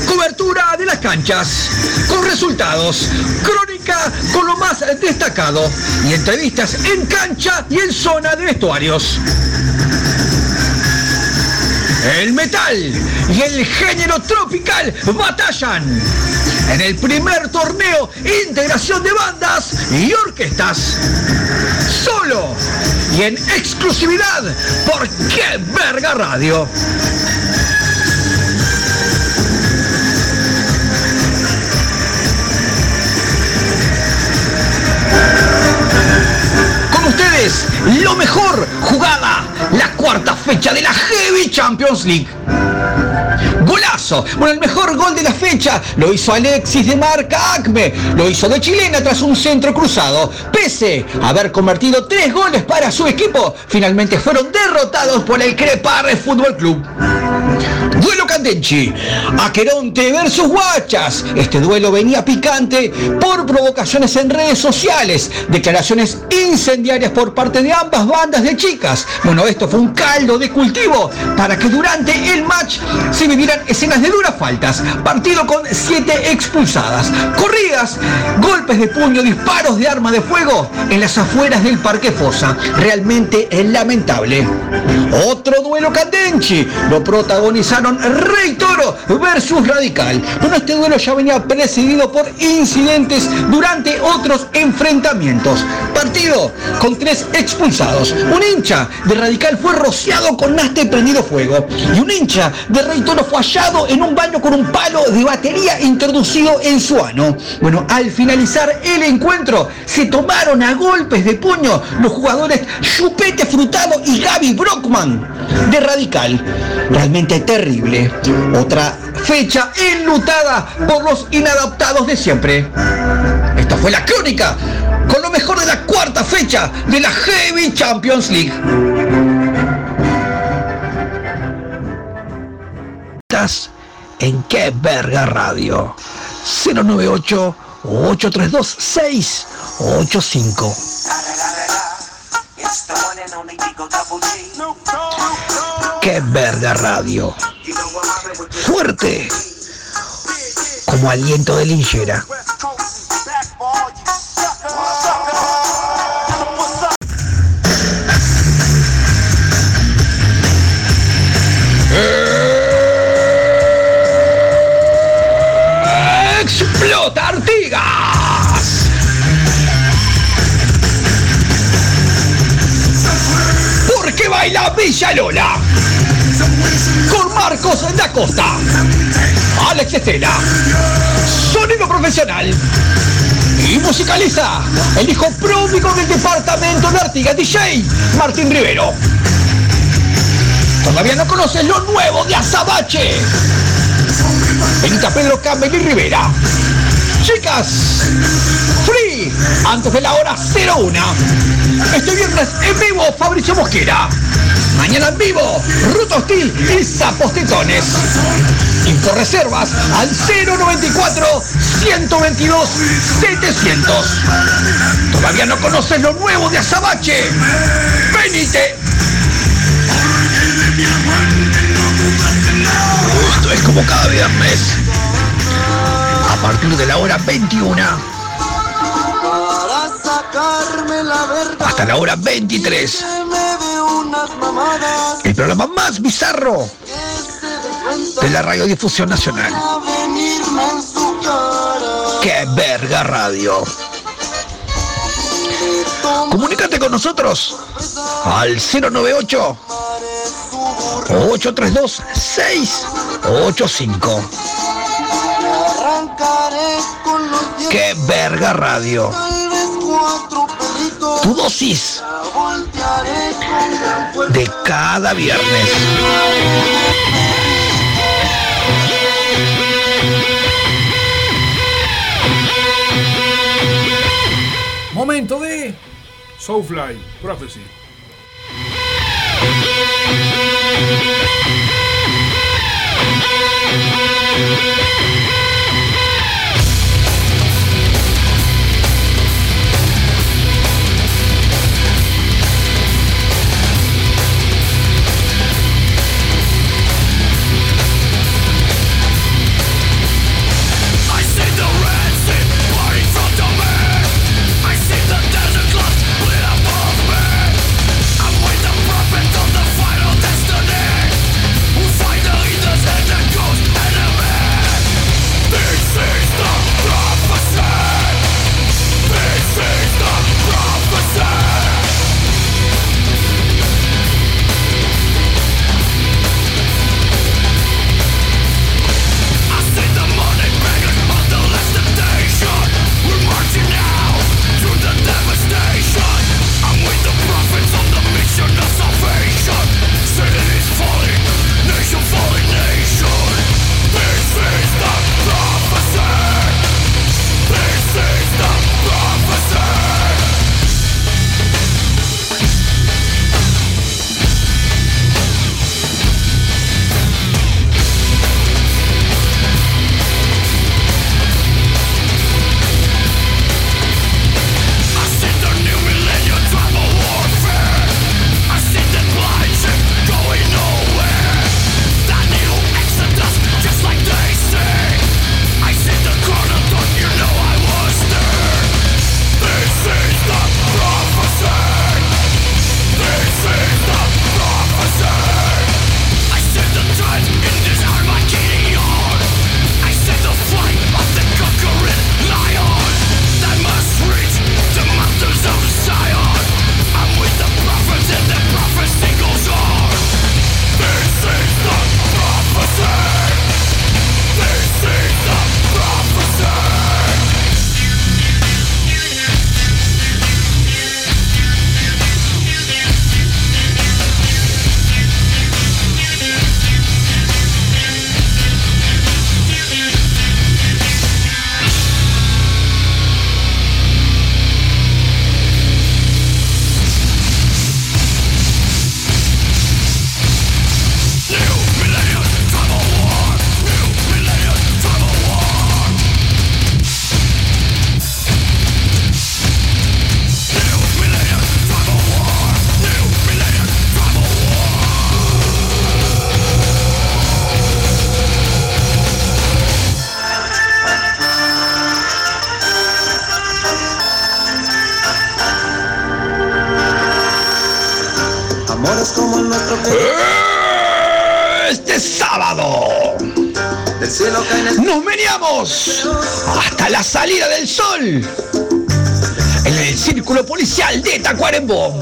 cobertura de las canchas, con resultados, crónica con lo más destacado y entrevistas en cancha y en zona de vestuarios. El metal y el género tropical batallan en el primer torneo Integración de Bandas y Orquestas. Solo y en exclusividad por Qué Verga Radio. Con ustedes, lo mejor jugada, la cuarta fecha de la Heavy Champions League. Golazo. Bueno, el mejor gol de la fecha lo hizo Alexis de marca Acme. Lo hizo de chilena tras un centro cruzado. Pese a haber convertido tres goles para su equipo, finalmente fueron derrotados por el Crepare Fútbol Club. Duelo Candenchi. Aqueronte versus Guachas. Este duelo venía picante por provocaciones en redes sociales, declaraciones incendiarias por parte de ambas bandas de chicas. Bueno, esto fue un caldo de cultivo para que durante el match se vivieran escenas de duras faltas. Partido con siete expulsadas, corridas, golpes de puño, disparos de arma de fuego en las afueras del Parque Fosa. Realmente es lamentable. Otro duelo Candenchi. Lo protagonizaron Rey Toro versus Radical. Bueno, este duelo ya venía precedido por incidentes durante otros enfrentamientos. Partido con tres expulsados. Un hincha de Radical fue rociado con naste prendido fuego. Y un hincha de Rey Toro fue hallado en un baño con un palo de batería introducido en su ano. Bueno, al finalizar el encuentro, se tomaron a golpes de puño los jugadores Chupete Frutado y Gaby Brockman de Radical. Realmente terrible. Otra fecha enlutada por los inadaptados de siempre. Esta fue la crónica con lo mejor de la cuarta fecha de la Heavy Champions League. Estás en qué verga radio 098 832 685 qué verga radio. Fuerte. Como aliento de linchera. ¡Explota Artigas! Porque baila Villalola con Marcos da Costa, Alex Estela, sonido profesional y musicaliza el hijo pródigo del departamento de Artigas DJ, Martín Rivero. ¿Todavía no conoces lo nuevo de Azabache? Benita Pedro Campbell y Rivera. Chicas, free, antes de la hora 01. Este viernes en vivo Fabricio Mosquera. Mañana en vivo, Ruto Hostil y Sapos Tetones. Inforreservas al 094 122 700. ¿Todavía no conoces lo nuevo de Azabache? ¡Venite! Esto es como cada viernes. A partir de la hora 21 hasta la hora 23. El programa más bizarro de la radiodifusión nacional. ¡Qué verga radio! Comunícate con nosotros al 098 832 685. ¡Qué verga radio! Tu dosis de cada viernes. Momento de Soulfly, Prophecy. De Tacuarembó.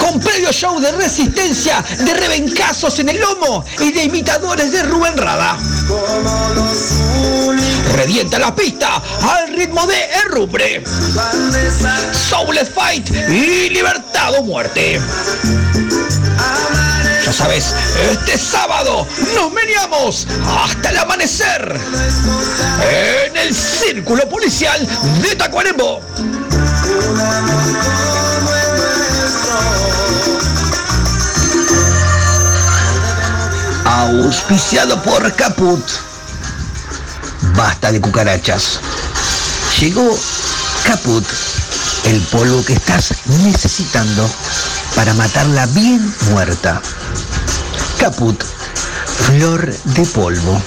Con previo show de resistencia, de rebencazos en el lomo y de imitadores de Rubén Rada. Revienta la pista al ritmo de Herrumbre. Soulless Fight y Libertad o Muerte. Ya sabes, este sábado nos veníamos hasta el amanecer en el círculo policial de Tacuarembó. Auspiciado por Caput. Basta de cucarachas. Llegó Caput, el polvo que estás necesitando para matarla bien muerta. Caput, flor de polvo.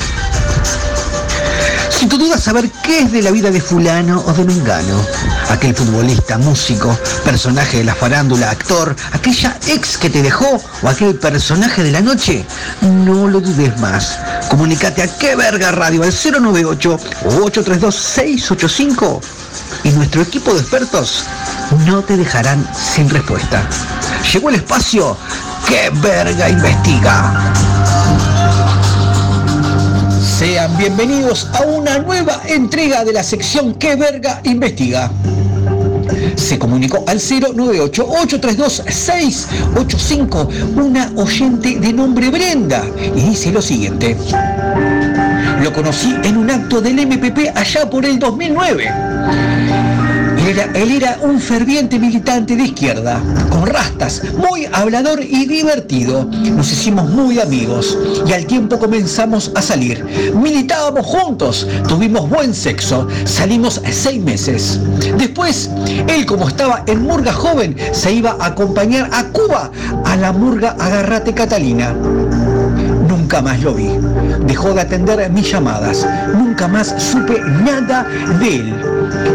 Si tu duda saber qué es de la vida de fulano o de mengano, aquel futbolista, músico, personaje de la farándula, actor, aquella ex que te dejó o aquel personaje de la noche, no lo dudes más. Comunicate a qué verga radio al 098 o 832 685 y nuestro equipo de expertos no te dejarán sin respuesta. Llegó el espacio que verga investiga. Sean bienvenidos a una nueva entrega de la sección Que Verga Investiga. Se comunicó al 098-832-685 una oyente de nombre Brenda y dice lo siguiente. Lo conocí en un acto del MPP allá por el 2009. Él era, un ferviente militante de izquierda, con rastas, muy hablador y divertido. Nos hicimos muy amigos y al tiempo comenzamos a salir. Militábamos juntos, tuvimos buen sexo, salimos seis meses. Después, él como estaba en Murga Joven, se iba a acompañar a Cuba a la Murga Agarrate Catalina. Nunca más lo vi. Dejó de atender mis llamadas. Nunca más supe nada de él.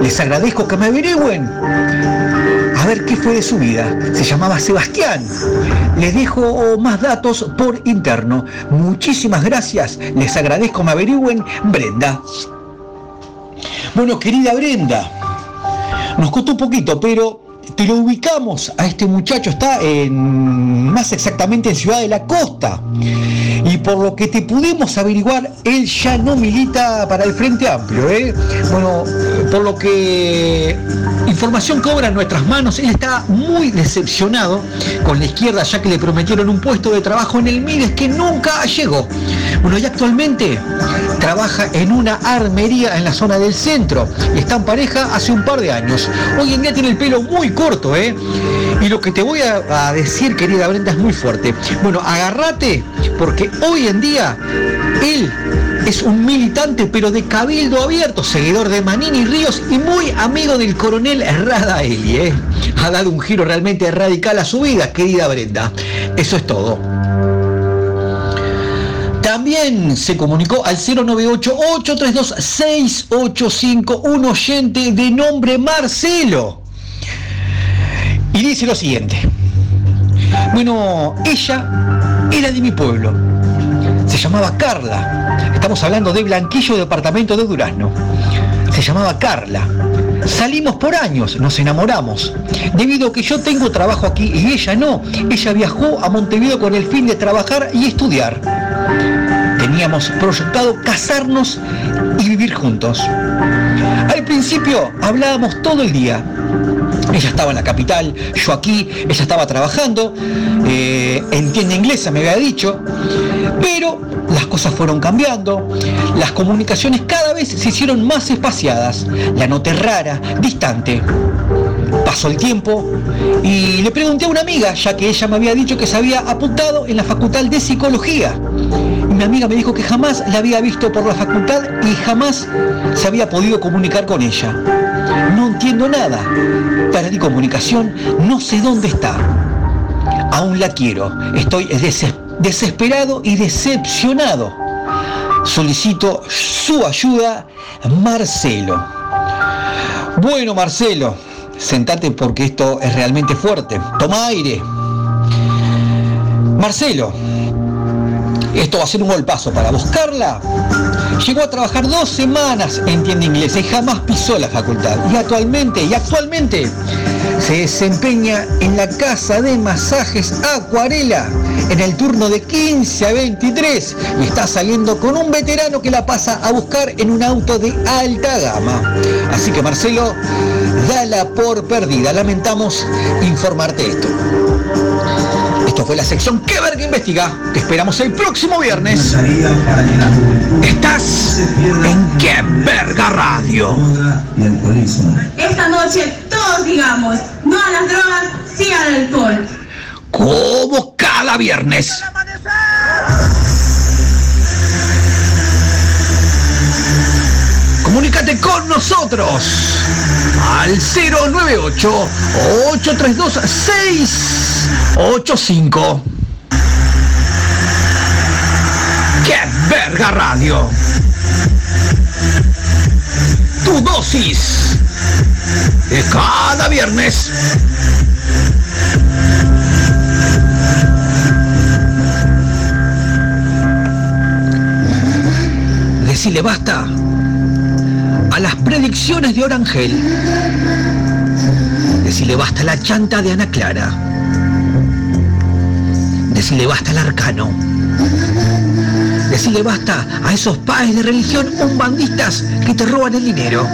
Les agradezco que me averigüen. A ver qué fue de su vida. Se llamaba Sebastián. Les dejo más datos por interno. Muchísimas gracias. Les agradezco me averigüen. Brenda. Bueno, querida Brenda, nos costó un poquito, pero te lo ubicamos a este muchacho, está en, más exactamente en Ciudad de la Costa. Y por lo que te pudimos averiguar, él ya no milita para el Frente Amplio. ¿eh? Bueno, por lo que información cobra en nuestras manos, él está muy decepcionado con la izquierda ya que le prometieron un puesto de trabajo en el Mides que nunca llegó. Bueno, y actualmente trabaja en una armería en la zona del centro está en pareja hace un par de años. Hoy en día tiene el pelo muy corto, ¿eh? Y lo que te voy a, decir, querida Brenda, es muy fuerte. Bueno, agárrate, porque hoy en día él es un militante, pero de cabildo abierto, seguidor de Manini Ríos y muy amigo del coronel Rada Eli, ¿eh? Ha dado un giro realmente radical a su vida, querida Brenda. Eso es todo. También se comunicó al 098-832-685 un oyente de nombre Marcelo. Y dice lo siguiente. Bueno, ella era de mi pueblo. Se llamaba Carla. Estamos hablando de Blanquillo, departamento de Durazno. Se llamaba Carla. Salimos por años, nos enamoramos. Debido a que yo tengo trabajo aquí y ella no, ella viajó a Montevideo con el fin de trabajar y estudiar. Proyectado casarnos y vivir juntos. Al principio hablábamos todo el día. Ella estaba en la capital, yo aquí, ella estaba trabajando, eh, entiende inglesa, me había dicho, pero las cosas fueron cambiando, las comunicaciones cada vez se hicieron más espaciadas, la noté rara, distante. Pasó el tiempo y le pregunté a una amiga, ya que ella me había dicho que se había apuntado en la facultad de psicología. Mi amiga me dijo que jamás la había visto por la facultad y jamás se había podido comunicar con ella. No entiendo nada. Perdí comunicación, no sé dónde está. Aún la quiero. Estoy des- desesperado y decepcionado. Solicito su ayuda, Marcelo. Bueno, Marcelo, sentate porque esto es realmente fuerte. Toma aire. Marcelo, esto va a ser un golpazo para buscarla. Llegó a trabajar dos semanas en tienda inglesa y jamás pisó la facultad. Y actualmente, y actualmente se desempeña en la casa de masajes Acuarela en el turno de 15 a 23 y está saliendo con un veterano que la pasa a buscar en un auto de alta gama. Así que Marcelo, dala por perdida. Lamentamos informarte esto. Esto fue la sección Que Verga Investiga. Te esperamos el próximo viernes. Estás en Que Verga Radio. Esta noche todos digamos, no a las drogas, sí al alcohol. Como cada viernes. Comunícate con nosotros al 098 832 685. ¡Qué verga radio! Tu dosis de cada viernes. Decile basta a las predicciones de Orangel. Decile basta la chanta de Ana Clara. Decile basta al arcano. Decile basta a esos padres de religión umbandistas que te roban el dinero.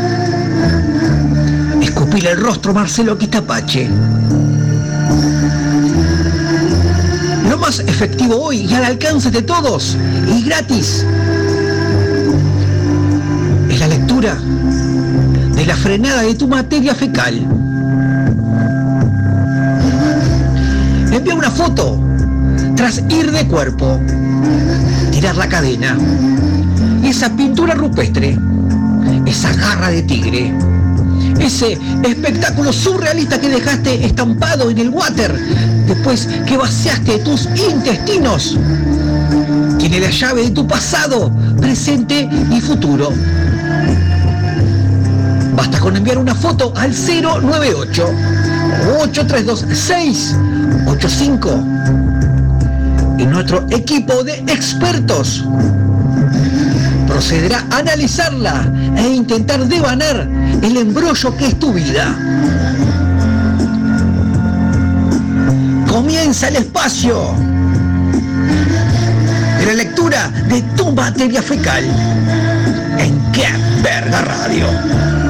Escupile el rostro Marcelo Quitapache. Lo más efectivo hoy y al alcance de todos y gratis la lectura de la frenada de tu materia fecal. Envía una foto tras ir de cuerpo, tirar la cadena esa pintura rupestre, esa garra de tigre, ese espectáculo surrealista que dejaste estampado en el water después que vaciaste tus intestinos. Tiene la llave de tu pasado, presente y futuro. Basta con enviar una foto al 098 832 685 y nuestro equipo de expertos procederá a analizarla e intentar devanar el embrollo que es tu vida. Comienza el espacio de la lectura de tu materia fecal en Qué Verga Radio.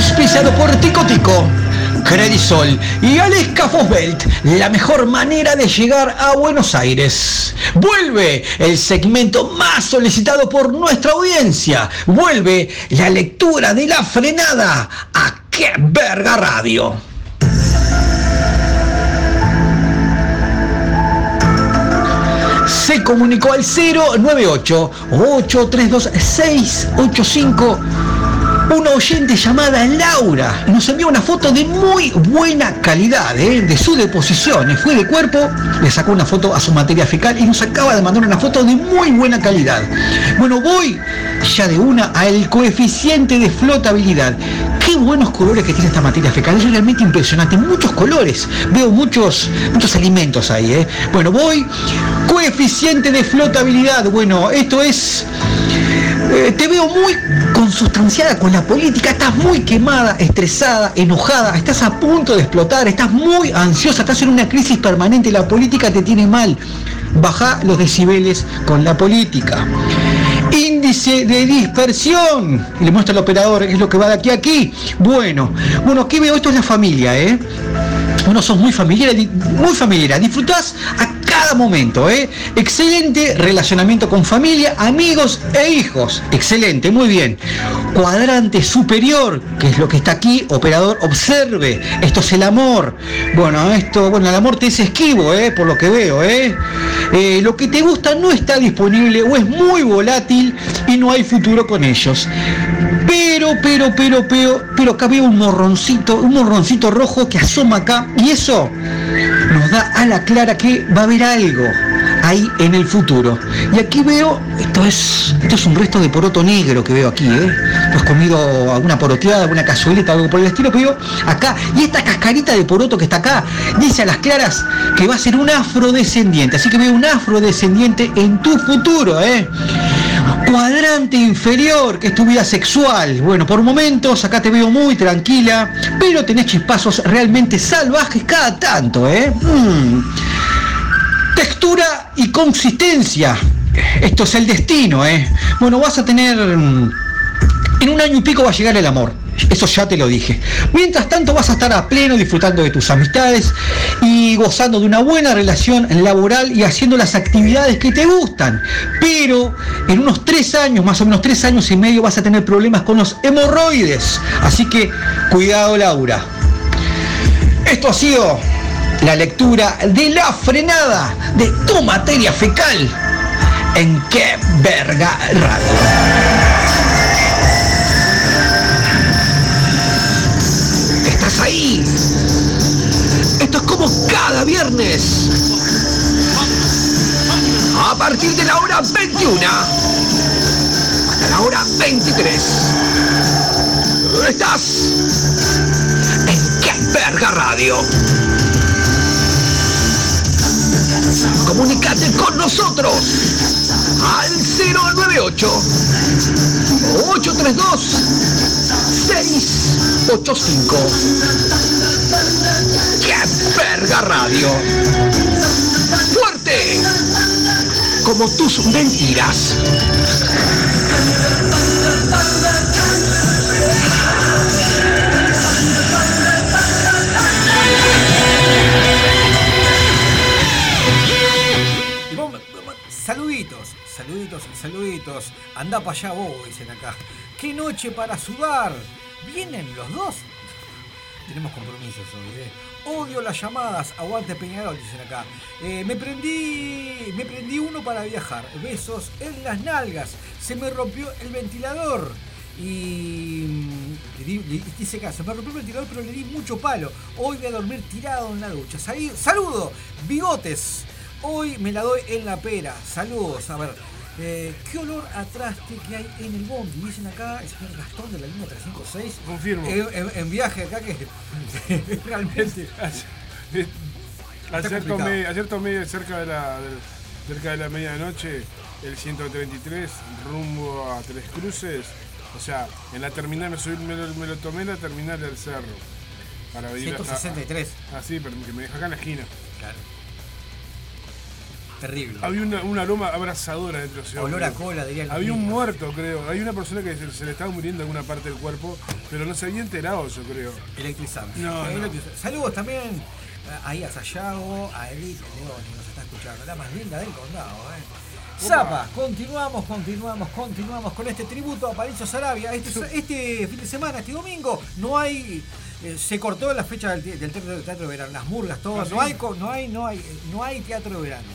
Auspiciado por Tico Tico. Credisol y Aleska Fosbelt, la mejor manera de llegar a Buenos Aires. Vuelve el segmento más solicitado por nuestra audiencia. Vuelve la lectura de la frenada a qué verga radio. Se comunicó al 098 832 685 una oyente llamada Laura nos envió una foto de muy buena calidad ¿eh? de su deposición. Fue de cuerpo, le sacó una foto a su materia fecal y nos acaba de mandar una foto de muy buena calidad. Bueno, voy ya de una al coeficiente de flotabilidad. Qué buenos colores que tiene esta materia fecal, es realmente impresionante, muchos colores, veo muchos, muchos alimentos ahí. ¿eh? Bueno, voy, coeficiente de flotabilidad, bueno, esto es eh, te veo muy consustanciada con la política, estás muy quemada, estresada, enojada, estás a punto de explotar, estás muy ansiosa, estás en una crisis permanente, la política te tiene mal. Baja los decibeles con la política. Índice de dispersión. Le muestra al operador, es lo que va de aquí a aquí. Bueno, bueno, aquí veo, esto es la familia, ¿eh? Bueno, sos muy familiar, muy familiar. Disfrutás a cada momento, ¿eh? Excelente relacionamiento con familia, amigos e hijos. Excelente, muy bien. Cuadrante superior, que es lo que está aquí, operador, observe. Esto es el amor. Bueno, esto, bueno, el amor te es esquivo, ¿eh? Por lo que veo, ¿eh? Eh, lo que te gusta no está disponible o es muy volátil y no hay futuro con ellos. Pero, pero, pero, pero, pero acá veo un morroncito, un morroncito rojo que asoma acá y eso da a la clara que va a haber algo. ahí en el futuro. Y aquí veo, esto es, esto es un resto de poroto negro que veo aquí, ¿eh? ¿Tú has comido alguna poroteada, alguna cazuelita, algo por el estilo veo acá? Y esta cascarita de poroto que está acá, dice a las claras que va a ser un afrodescendiente. Así que veo un afrodescendiente en tu futuro, ¿eh? Inferior, que es tu vida sexual. Bueno, por momentos acá te veo muy tranquila, pero tenés chispazos realmente salvajes cada tanto, ¿eh? Mm. Textura y consistencia. Esto es el destino, ¿eh? Bueno, vas a tener... mm, En un año y pico va a llegar el amor. Eso ya te lo dije. Mientras tanto vas a estar a pleno disfrutando de tus amistades y gozando de una buena relación laboral y haciendo las actividades que te gustan. Pero en unos tres años, más o menos tres años y medio, vas a tener problemas con los hemorroides. Así que cuidado Laura. Esto ha sido la lectura de la frenada de tu materia fecal en qué verga radio. Ahí. Esto es como cada viernes. A partir de la hora 21 hasta la hora 23. Estás en qué verga radio. Comunicate con nosotros al 098 832 685. ¡Qué verga radio! ¡Fuerte! Como tus mentiras. Saluditos, saluditos, saluditos. Anda para allá vos, dicen acá. ¡Qué noche para sudar! ¿Vienen los dos? Tenemos compromisos hoy, ¿eh? Odio las llamadas, aguante Peñarol, dicen acá. Eh, me prendí. Me prendí uno para viajar. Besos en las nalgas. Se me rompió el ventilador. Y. dice acá, se me rompió el ventilador, pero le di mucho palo. Hoy voy a dormir tirado en la ducha. Salí- ¡Saludo! ¡Bigotes! Hoy me la doy en la pera. Saludos. A ver, eh, ¿qué olor a traste que hay en el bondi? Dicen acá el señor Gastón de la línea 356. Confirmo. Eh, en, en viaje acá que realmente. Ayer complicado. tomé, ayer tomé cerca de la cerca de la medianoche el 133 rumbo a Tres Cruces. O sea, en la terminal me, subí, me, lo, me lo tomé en la terminal del cerro. Para venir hasta- 163. Ah, sí, pero que me deja acá en la esquina. Claro. Terrible. Había una, un aroma abrasadora dentro de ese Olor a cola, dirían los Había un muerto, creo. Hay una persona que se, se le estaba muriendo alguna parte del cuerpo, pero no se había enterado, yo creo. Electrizante. No, no. Electrizante. Saludos también eh, ahí a Sayago, a Edith León, que nos está escuchando. La más linda del condado, ¿eh? Zapa, continuamos, continuamos, continuamos con este tributo a Paricio Sarabia. Este, este fin de semana, este domingo, no hay. eh, se cortó la fecha del, del teatro, del teatro de verano, las murgas, todo. ¿Ah, sí? no, hay, no, hay, no, hay, no hay teatro de verano.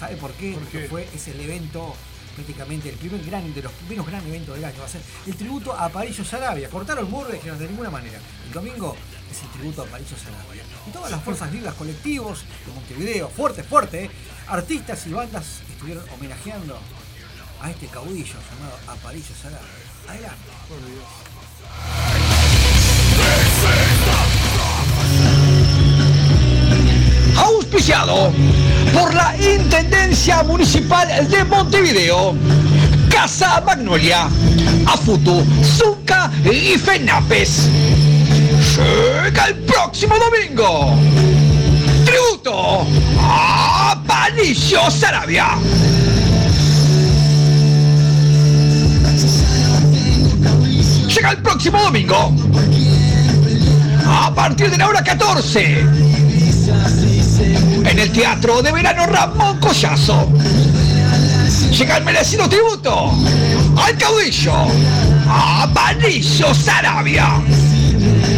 ¿Sabe por qué? ¿Por Porque qué? fue es el evento prácticamente el primer gran de los primeros gran eventos del año va a ser el tributo a Parillo Sarabia. Cortaron y dijeron de ninguna manera. El domingo es el tributo a Parillo Sarabia. Y todas las fuerzas vivas colectivos de Montevideo fuerte fuerte eh, artistas y bandas estuvieron homenajeando a este caudillo llamado Aparicio Sarabia. Adelante auspiciado por la Intendencia Municipal de Montevideo, Casa Magnolia, Afutu, Zucca y Fenapes. Llega el próximo domingo. Tributo a Panicio Sarabia. Llega el próximo domingo. A partir de la hora 14 en el Teatro de Verano Ramón Collazo. Llega el merecido tributo. Al caudillo, a Patricio Sarabia,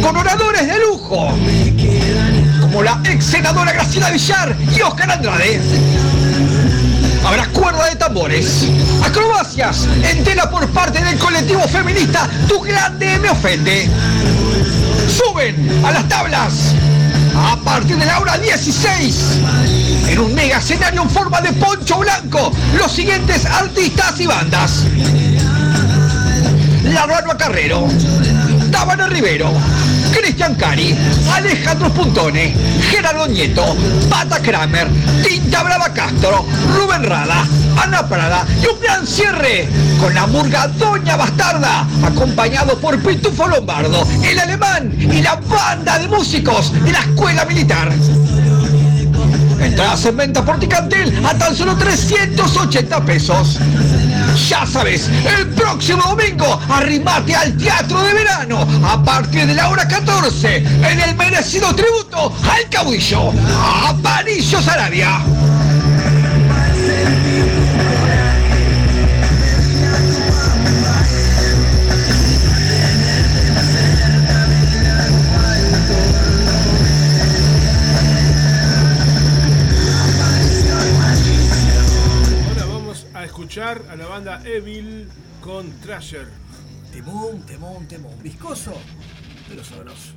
con oradores de lujo, como la ex senadora Graciela Villar y Oscar Andrade. Habrá cuerda de tambores, acrobacias en tela por parte del colectivo feminista. Tu Grande Me Ofende. Suben a las tablas a partir de la hora 16. En un mega escenario en forma de poncho blanco, los siguientes artistas y bandas. La Barba Carrero, Tábana Rivero, Cristian Cari, Alejandro Puntone, Gerardo Nieto, Pata Kramer, Tinta Brava Castro, Rubén Rada, Ana Prada y un gran cierre con la murga Doña Bastarda, acompañado por Pitufo Lombardo, el alemán y la banda de músicos de la escuela militar. Entradas en venta por Ticantel a tan solo 380 pesos. Ya sabes, el próximo domingo arrimate al Teatro de Verano a partir de la hora 14 en el merecido tributo al caudillo Aparicio Sarabia. A la banda Evil con Trasher. Temón, temón, temón. Viscoso, pero sabroso.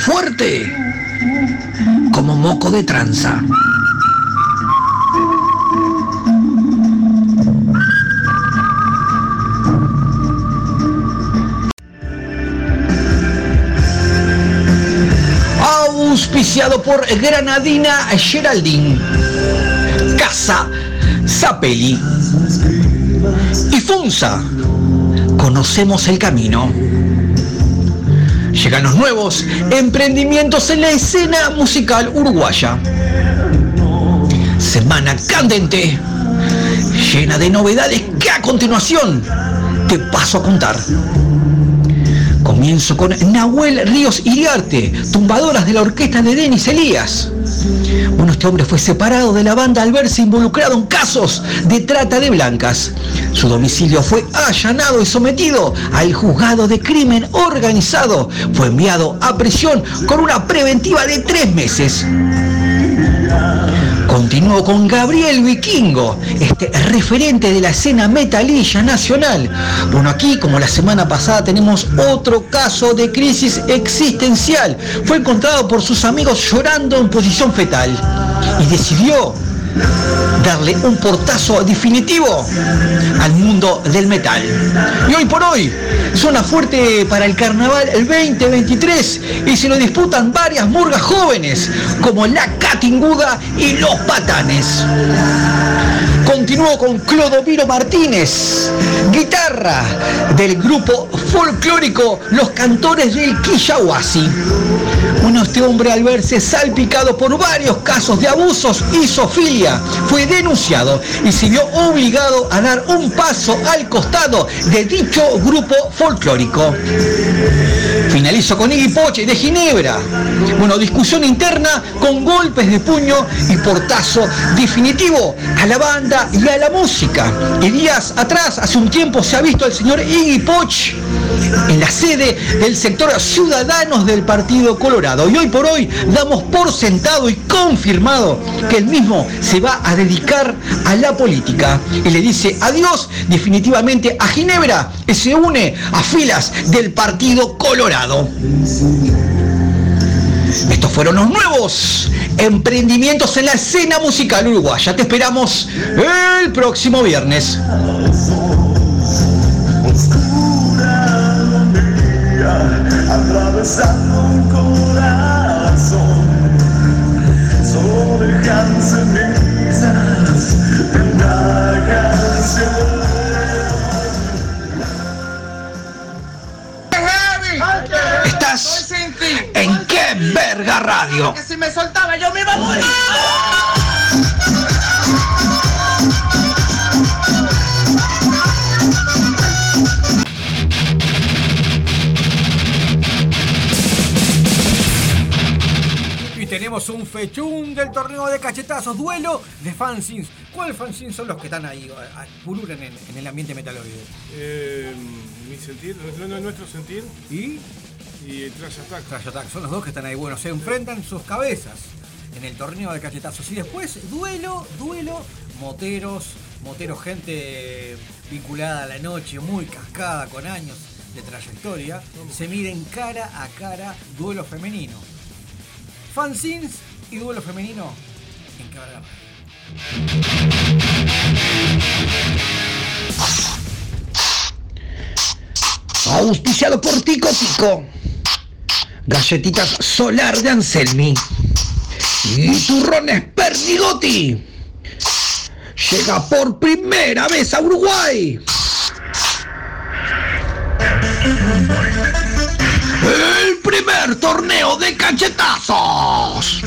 Fuerte como moco de tranza. auspiciado por Granadina Geraldine, Casa Zapelli y Funza. Conocemos el camino. Los nuevos emprendimientos en la escena musical uruguaya. Semana candente, llena de novedades que a continuación te paso a contar. Comienzo con Nahuel Ríos Iriarte, tumbadoras de la orquesta de Denis Elías. Bueno, este hombre fue separado de la banda al verse involucrado en casos de trata de blancas. Su domicilio fue allanado y sometido al juzgado de crimen organizado. Fue enviado a prisión con una preventiva de tres meses. Continuó con Gabriel Vikingo, este referente de la escena metalilla nacional. Bueno, aquí, como la semana pasada, tenemos otro caso de crisis existencial. Fue encontrado por sus amigos llorando en posición fetal y decidió darle un portazo definitivo al mundo del metal. Y hoy por hoy zona fuerte para el carnaval el 2023 y se lo disputan varias murgas jóvenes como la Catinguda y los Patanes. Continuó con Clodomiro Martínez, guitarra del grupo folclórico Los Cantores del Quillahuasi. Bueno, este hombre al verse salpicado por varios casos de abusos y sofilia fue denunciado y se vio obligado a dar un paso al costado de dicho grupo folclórico. Finalizo con Iggy Poche de Ginebra. Bueno, discusión interna con golpes de puño y portazo definitivo a la banda y a la música. Y días atrás, hace un tiempo, se ha visto al señor Iggy Poch en la sede del sector Ciudadanos del Partido Colorado. Y hoy por hoy damos por sentado y confirmado que el mismo se va a dedicar a la política. Y le dice adiós definitivamente a Ginebra y se une a filas del Partido Colorado. Estos fueron los nuevos emprendimientos en la escena musical uruguaya. Te esperamos el próximo viernes. Verga radio. Que si me soltaba yo me iba a morir. Y tenemos un fechún del torneo de cachetazos, duelo de fanzines. ¿Cuáles fanzines son los que están ahí, pululan en, en el ambiente metalórico? Eh, mi sentir, nuestro sentir. ¿Y? Y el Trash Attack. Trash Attack, son los dos que están ahí. Bueno, se enfrentan sus cabezas en el torneo de cachetazos. Y después, duelo, duelo, moteros, moteros, gente vinculada a la noche, muy cascada, con años de trayectoria. Se miden cara a cara, duelo femenino. Fanzines y duelo femenino en Cabrera. Auspiciado por Tico Tico. Galletitas Solar de Anselmi. Y turrones Pernigotti. Llega por primera vez a Uruguay. El primer torneo de cachetazos.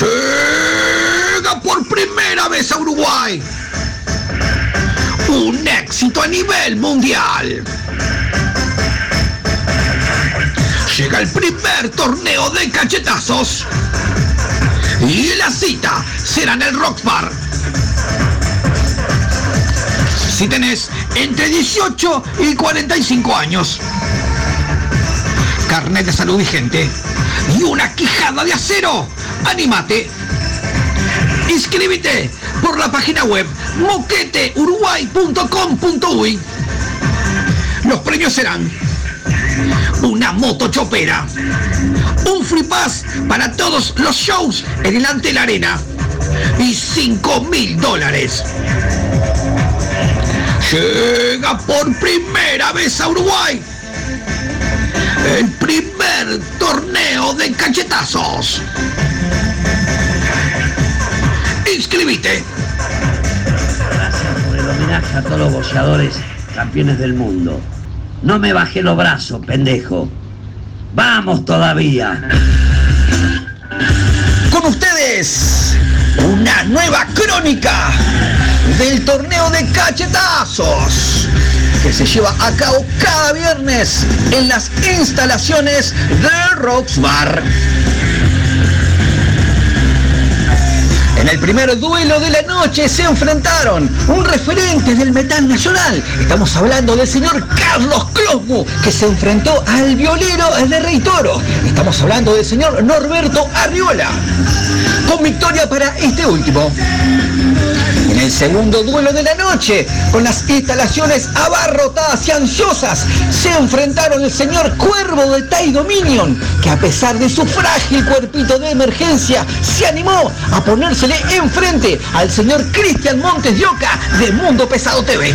Llega por primera vez a Uruguay. Un éxito a nivel mundial. Llega el primer torneo de cachetazos. Y la cita será en el Rock Bar. Si tenés entre 18 y 45 años. Carnet de salud vigente. Y una quijada de acero. ¡Anímate! Inscríbete por la página web moqueteuruguay.com.uy. Los premios serán una moto chopera, un free pass para todos los shows en el Ante la Arena y 5 mil dólares. Llega por primera vez a Uruguay el primer torneo de cachetazos. Inscribite. Homenaje a todos los boxeadores campeones del mundo. No me bajé los brazos, pendejo. Vamos todavía. Con ustedes, una nueva crónica del torneo de cachetazos que se lleva a cabo cada viernes en las instalaciones de Rocks En el primer duelo de la noche se enfrentaron un referente del metal nacional. Estamos hablando del señor Carlos Closmu, que se enfrentó al violero de Rey Toro. Estamos hablando del señor Norberto Arriola, con victoria para este último. El segundo duelo de la noche, con las instalaciones abarrotadas y ansiosas, se enfrentaron el señor Cuervo de Tai Dominion, que a pesar de su frágil cuerpito de emergencia, se animó a ponérsele enfrente al señor Cristian Montes de Oca de Mundo Pesado TV.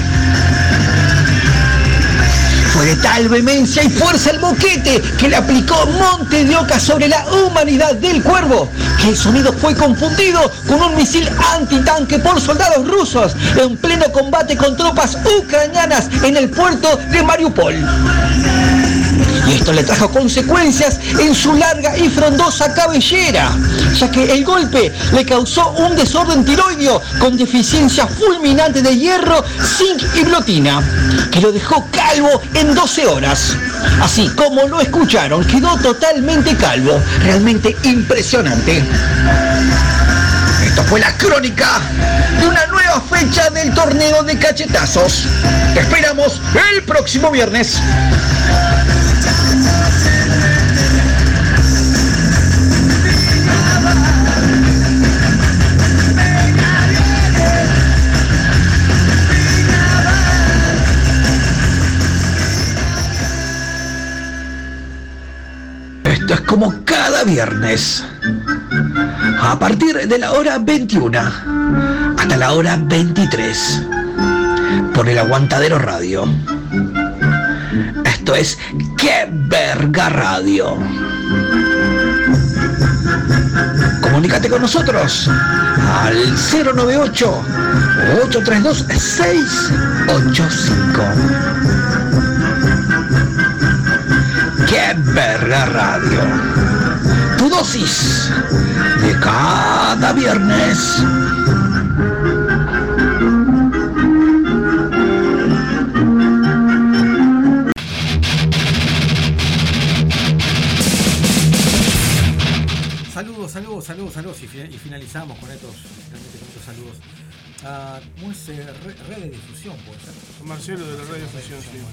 Fue de tal vehemencia y fuerza el boquete que le aplicó Monte de Oca sobre la humanidad del cuervo, que el sonido fue confundido con un misil antitanque por soldados rusos en pleno combate con tropas ucranianas en el puerto de Mariupol. Esto le trajo consecuencias en su larga y frondosa cabellera, ya que el golpe le causó un desorden tiroideo con deficiencia fulminante de hierro, zinc y blotina, que lo dejó calvo en 12 horas. Así como lo escucharon, quedó totalmente calvo, realmente impresionante. Esto fue la crónica de una nueva fecha del torneo de cachetazos. Te esperamos el próximo viernes. Como cada viernes. A partir de la hora 21 hasta la hora 23. Por el Aguantadero Radio. Esto es ¡Qué verga radio! Comunícate con nosotros al 098 832 685. ¡Qué verga radio! Tu dosis de cada viernes. Saludos, saludos, saludos, saludos y, fi- y finalizamos con estos, realmente con estos saludos. Ah, ¿Cómo es eh, re- red de difusión? Puede ser. Marcelo de la Radio Difusión, sí. Bueno,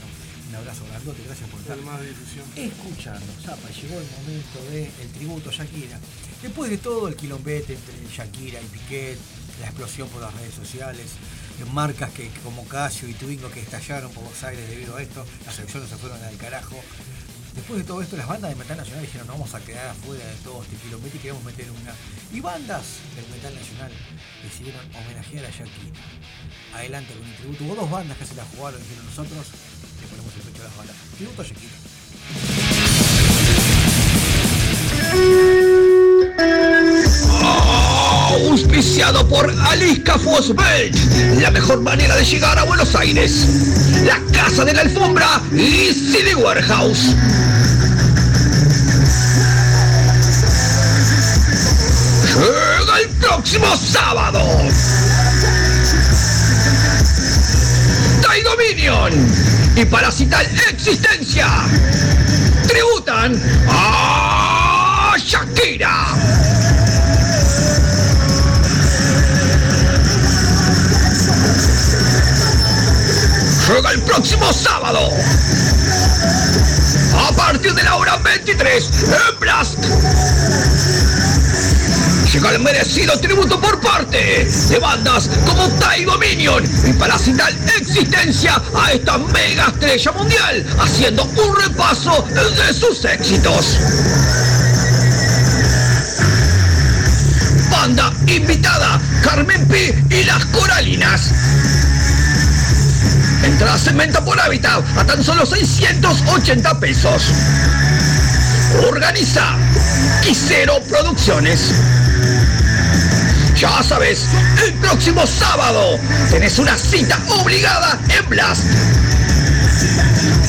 un abrazo grandote, gracias por estar más de difusión. escuchando. Zapa, llegó el momento del tributo a Shakira. Después de todo el quilombete entre Shakira y Piquet, la explosión por las redes sociales, eh, marcas que, como Casio y Twingo que estallaron por Buenos Aires debido a esto, las elecciones se fueron al carajo. Después de todo esto, las bandas de metal nacional dijeron no vamos a quedar afuera de todo este quilombete y queremos meter una. Y bandas del metal nacional decidieron homenajear a Shakira. Adelante con el tributo. Hubo dos bandas que se la jugaron, dijeron nosotros, le ponemos el pecho a las. Auspiciado por Alisca Fosbelt, la mejor manera de llegar a Buenos Aires. La Casa de la Alfombra y City Warehouse. Llega el próximo sábado. Tai Dominion y Parasital Existencia tributan a Shakira. Llega el próximo sábado. A partir de la hora 23 en Blast. Llega el merecido tributo por parte de bandas como Tai Dominion y Parasital Existencia a esta mega estrella mundial, haciendo un repaso de sus éxitos. Banda invitada, Carmen P y las Coralinas. En Entradas en venta por hábitat a tan solo 680 pesos. Organiza Quisero Producciones. Ya sabes, el próximo sábado tenés una cita obligada en Blast.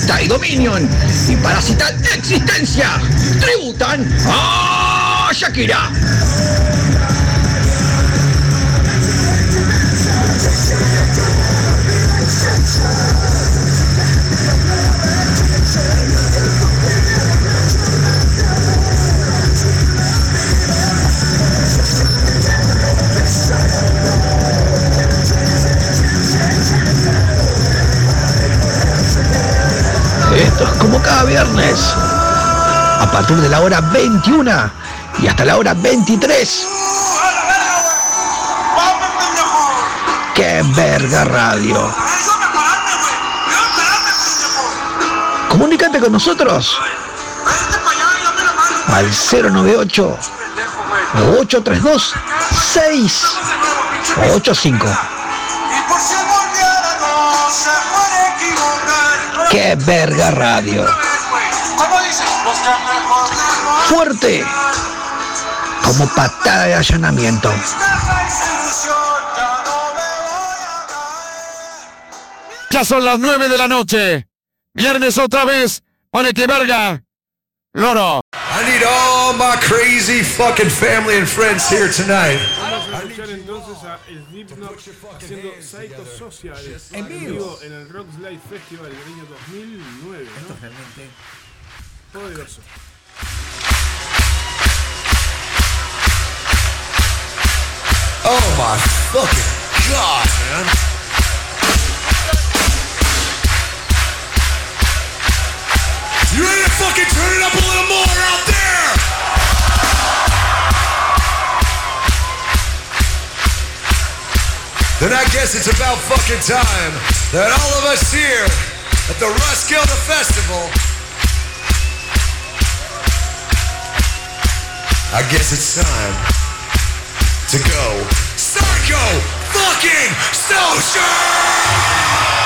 Tai Dominion y Parasital Existencia tributan a Shakira. Como cada viernes. A partir de la hora 21 y hasta la hora 23. ¡Qué verga radio! Comunícate con nosotros al 098 832 685. ¡Qué verga radio! Fuerte como patada de allanamiento. Ya son las 9 de la noche. Viernes otra vez. Ponete verga. Loro. I need all my crazy fucking family and friends here tonight. Entonces a Slipknot haciendo Psychosocial En vivo. en el Rock Live Festival del año 2009. Esto ¿no? es realmente Poderoso. Oh my fucking god, man. You ready to fucking turn it up a little more out there? Then I guess it's about fucking time that all of us here at the Roskilde Festival I guess it's time to go Psycho fucking social!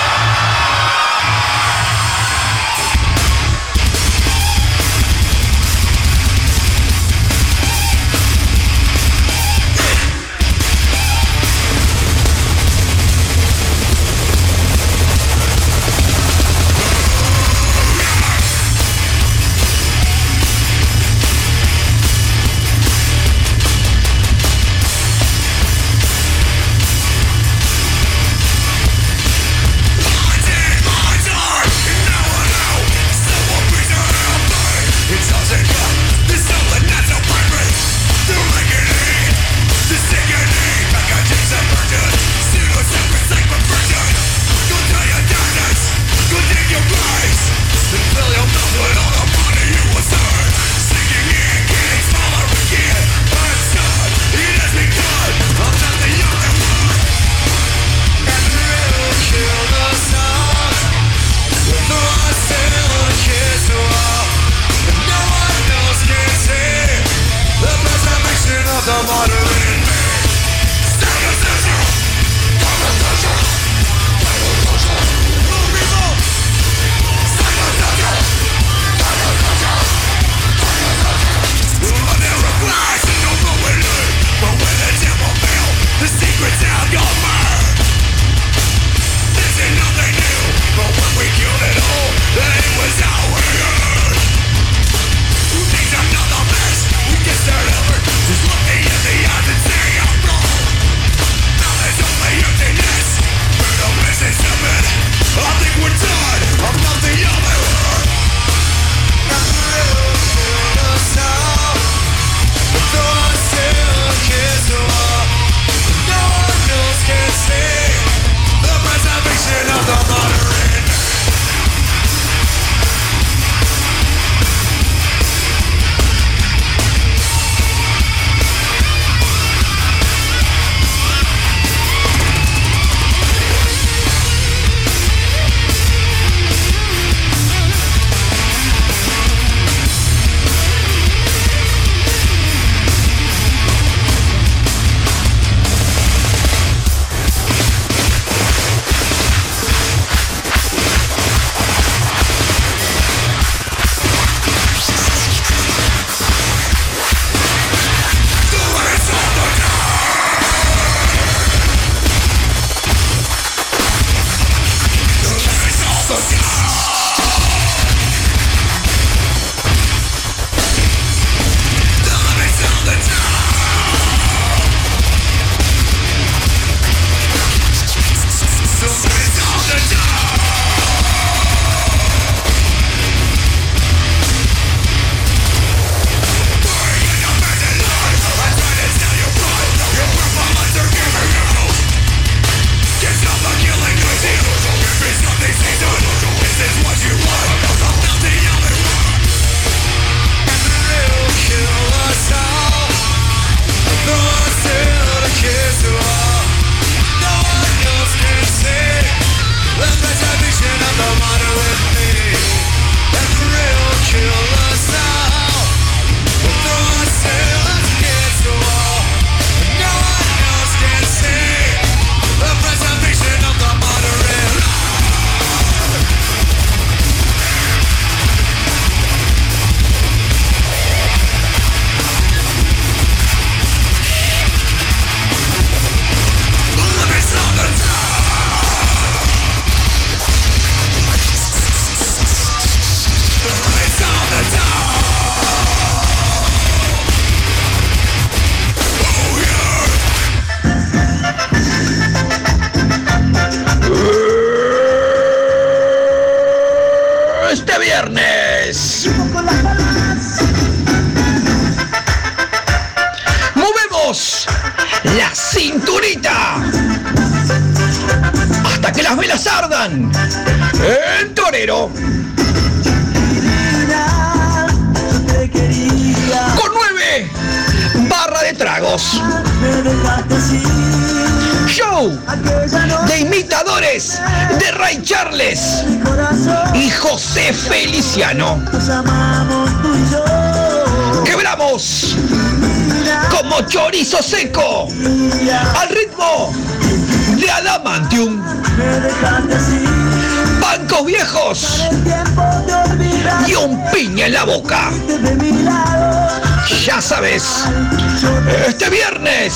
Este viernes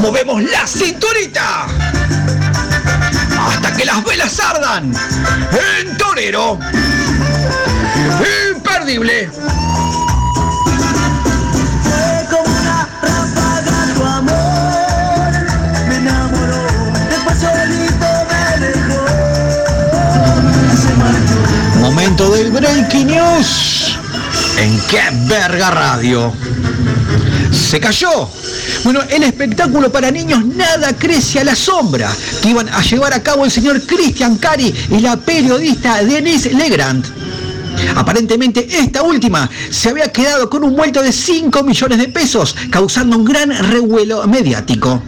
movemos la cinturita hasta que las velas ardan en torero. Imperdible. Momento del Breaking News Qué Verga Radio. Se cayó. Bueno, el espectáculo para niños Nada crece a la sombra que iban a llevar a cabo el señor Christian Cari y la periodista Denise Legrand. Aparentemente esta última se había quedado con un vuelto de 5 millones de pesos, causando un gran revuelo mediático.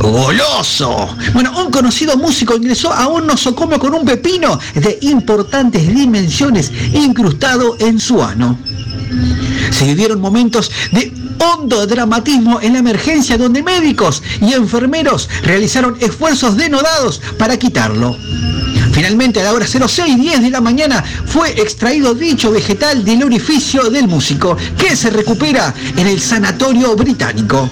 ¡Goloso! Bueno, un conocido músico ingresó a un nosocomio con un pepino de importantes dimensiones incrustado en su ano. Se vivieron momentos de hondo dramatismo en la emergencia donde médicos y enfermeros realizaron esfuerzos denodados para quitarlo. Finalmente, a la hora 06.10 de la mañana fue extraído dicho vegetal del orificio del músico, que se recupera en el sanatorio británico.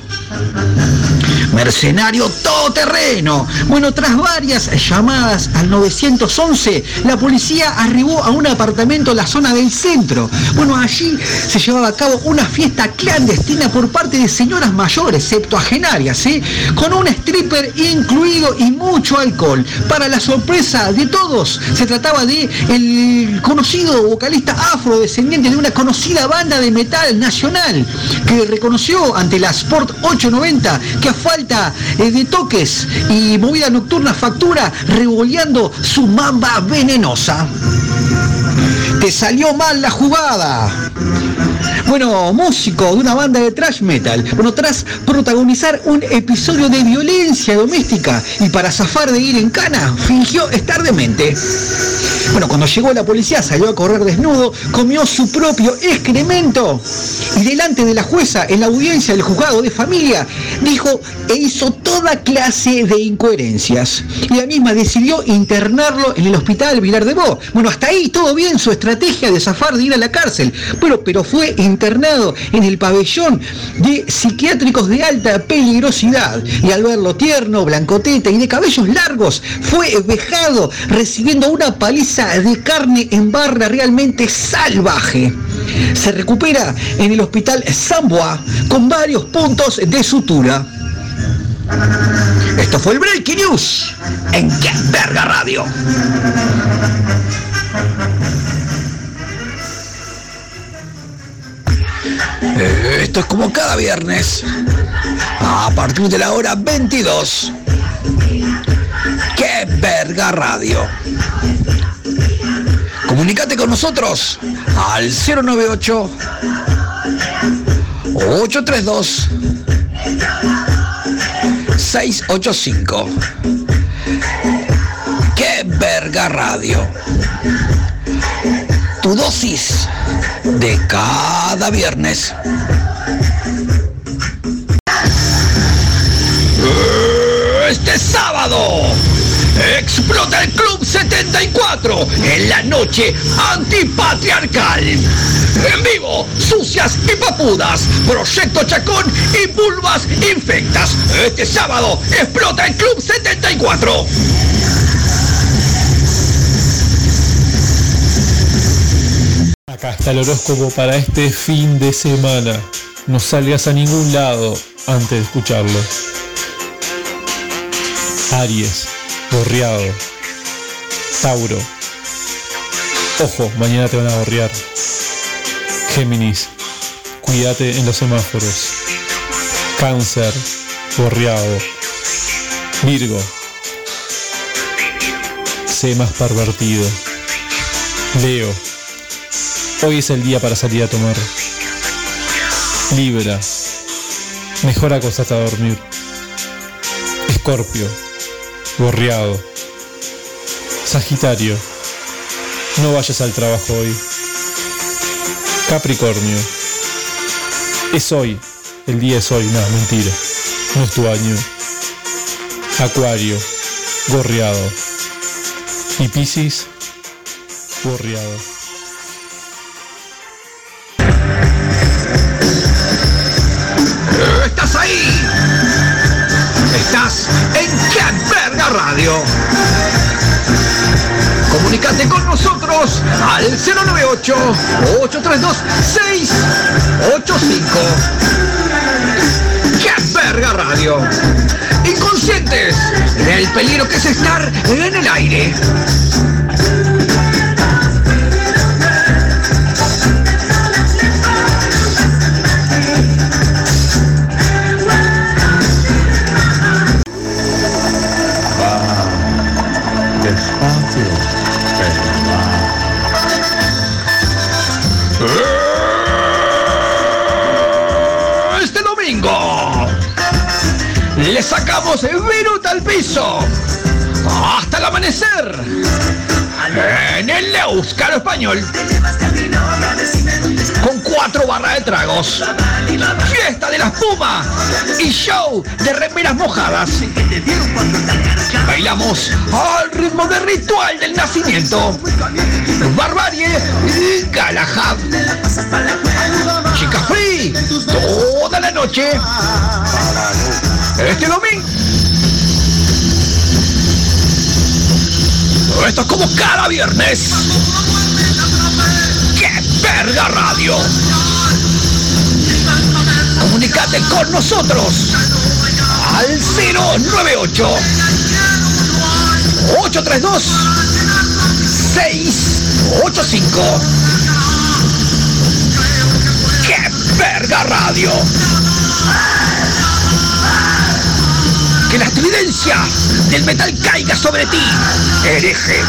Mercenario todoterreno. Bueno, tras varias llamadas al 911, la policía arribó a un apartamento en la zona del centro. Bueno, allí se llevaba a cabo una fiesta clandestina por parte de señoras mayores, septuagenarias, ¿sí? con un stripper incluido y mucho alcohol. Para la sorpresa de todos, se trataba de el conocido vocalista afrodescendiente de una conocida banda de metal nacional, que reconoció ante la Sport 890 que a falta eh, de y movida nocturna factura revoleando su mamba venenosa. Te salió mal la jugada. Bueno, músico de una banda de thrash metal. Bueno, tras protagonizar un episodio de violencia doméstica y para zafar de ir en cana, fingió estar demente. Bueno, cuando llegó la policía salió a correr desnudo, comió su propio excremento y delante de la jueza en la audiencia del juzgado de familia dijo e hizo toda clase de incoherencias. Y la misma decidió internarlo en el hospital Vilar de Bo. Bueno, hasta ahí todo bien su estrategia de zafar de ir a la cárcel. Bueno, pero fue internado en el pabellón de psiquiátricos de alta peligrosidad. Y al verlo tierno, blancoteta y de cabellos largos, fue vejado recibiendo una paliza de carne en barra realmente salvaje. Se recupera en el hospital Samboa con varios puntos de sutura. Esto fue el Breaking News en Qué Verga Radio. Eh, Esto es como cada viernes, a partir de la hora 22. ¡Qué verga radio! Comunicate con nosotros al 098 832 685. ¡Qué verga radio! Tu dosis de cada viernes. Este sábado explota el Club 74 en la noche antipatriarcal. En vivo, sucias y papudas, Proyecto Chacón y vulvas infectas. Este sábado explota el Club 74. Acá está el horóscopo para este fin de semana. No salgas a ningún lado antes de escucharlo. Aries, gorreado. Tauro. Ojo, mañana te van a gorrear. Géminis, Cuídate en los semáforos. Cáncer, gorriado. Virgo. Sé más pervertido. Leo. Hoy es el día para salir a tomar. Libra. Mejor acostarte a dormir. Escorpio. Gorriado. Sagitario. No vayas al trabajo hoy. Capricornio. Es hoy. El día es hoy. No, mentira. No es tu año. Acuario. Gorriado. Y Piscis. Gorriado. Estás en ¡Qué verga radio! Comunicate con nosotros al 098-832-685. ¡Qué verga radio! Inconscientes del peligro que es estar en el aire. Español con cuatro barras de tragos, fiesta de la espuma y show de remeras mojadas. Bailamos al ritmo del ritual del nacimiento, barbarie y Galahad. Chica Free, toda la noche. Este domingo. Esto es como cada viernes. ¡Qué verga radio! Comunicate con nosotros al 098 832 685 ¡Qué verga radio! Que la estridencia del metal caiga sobre ti, hereje.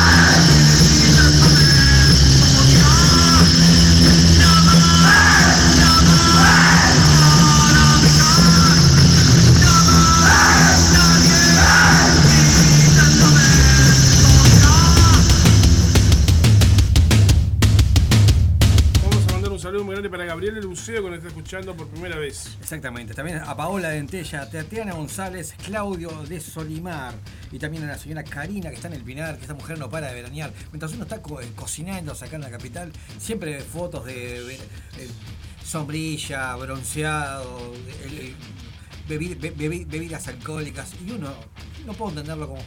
Por primera vez. Exactamente, también a Paola Dentella, Tatiana González, Claudio de Solimar y también a la señora Karina que está en el Pinar, que esta mujer no para de veranear. Mientras uno está co- eh, cocinando acá en la capital, siempre fotos de sombrilla, bronceado, bebidas alcohólicas y uno no puedo entenderlo como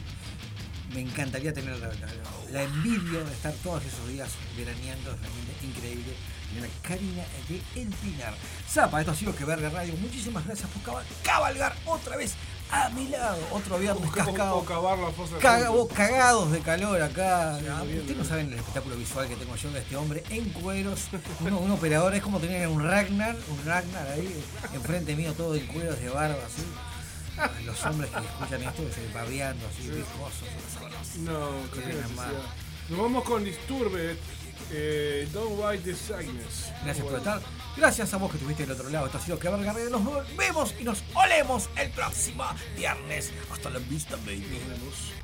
me encantaría tener la, la- la envidia de estar todos esos días veraneando, es realmente increíble. Señora Karina de El Pinar. Zapa, esto ha sido que verga radio. Muchísimas gracias por cabal- cabalgar otra vez a mi lado. Otro viernes cascado. O cavar la fosa de Caga- Juancho. vos cagados de calor acá. Sí, Ah, bien, Ustedes bien. no saben el espectáculo visual que tengo yo de este hombre en cueros. Uno, un operador, es como tener un Ragnar, un Ragnar ahí, enfrente mío todo en cueros de barba así. Los hombres que escuchan esto se babeando así, viscosos. No, Qué. Nos vamos con Disturbed. Eh, Don't White the Sickness. Gracias por estar. Gracias a vos que estuviste del otro lado. Esto ha sido que verga Radio. Nos vemos y nos olemos el próximo viernes. Hasta la vista, baby. You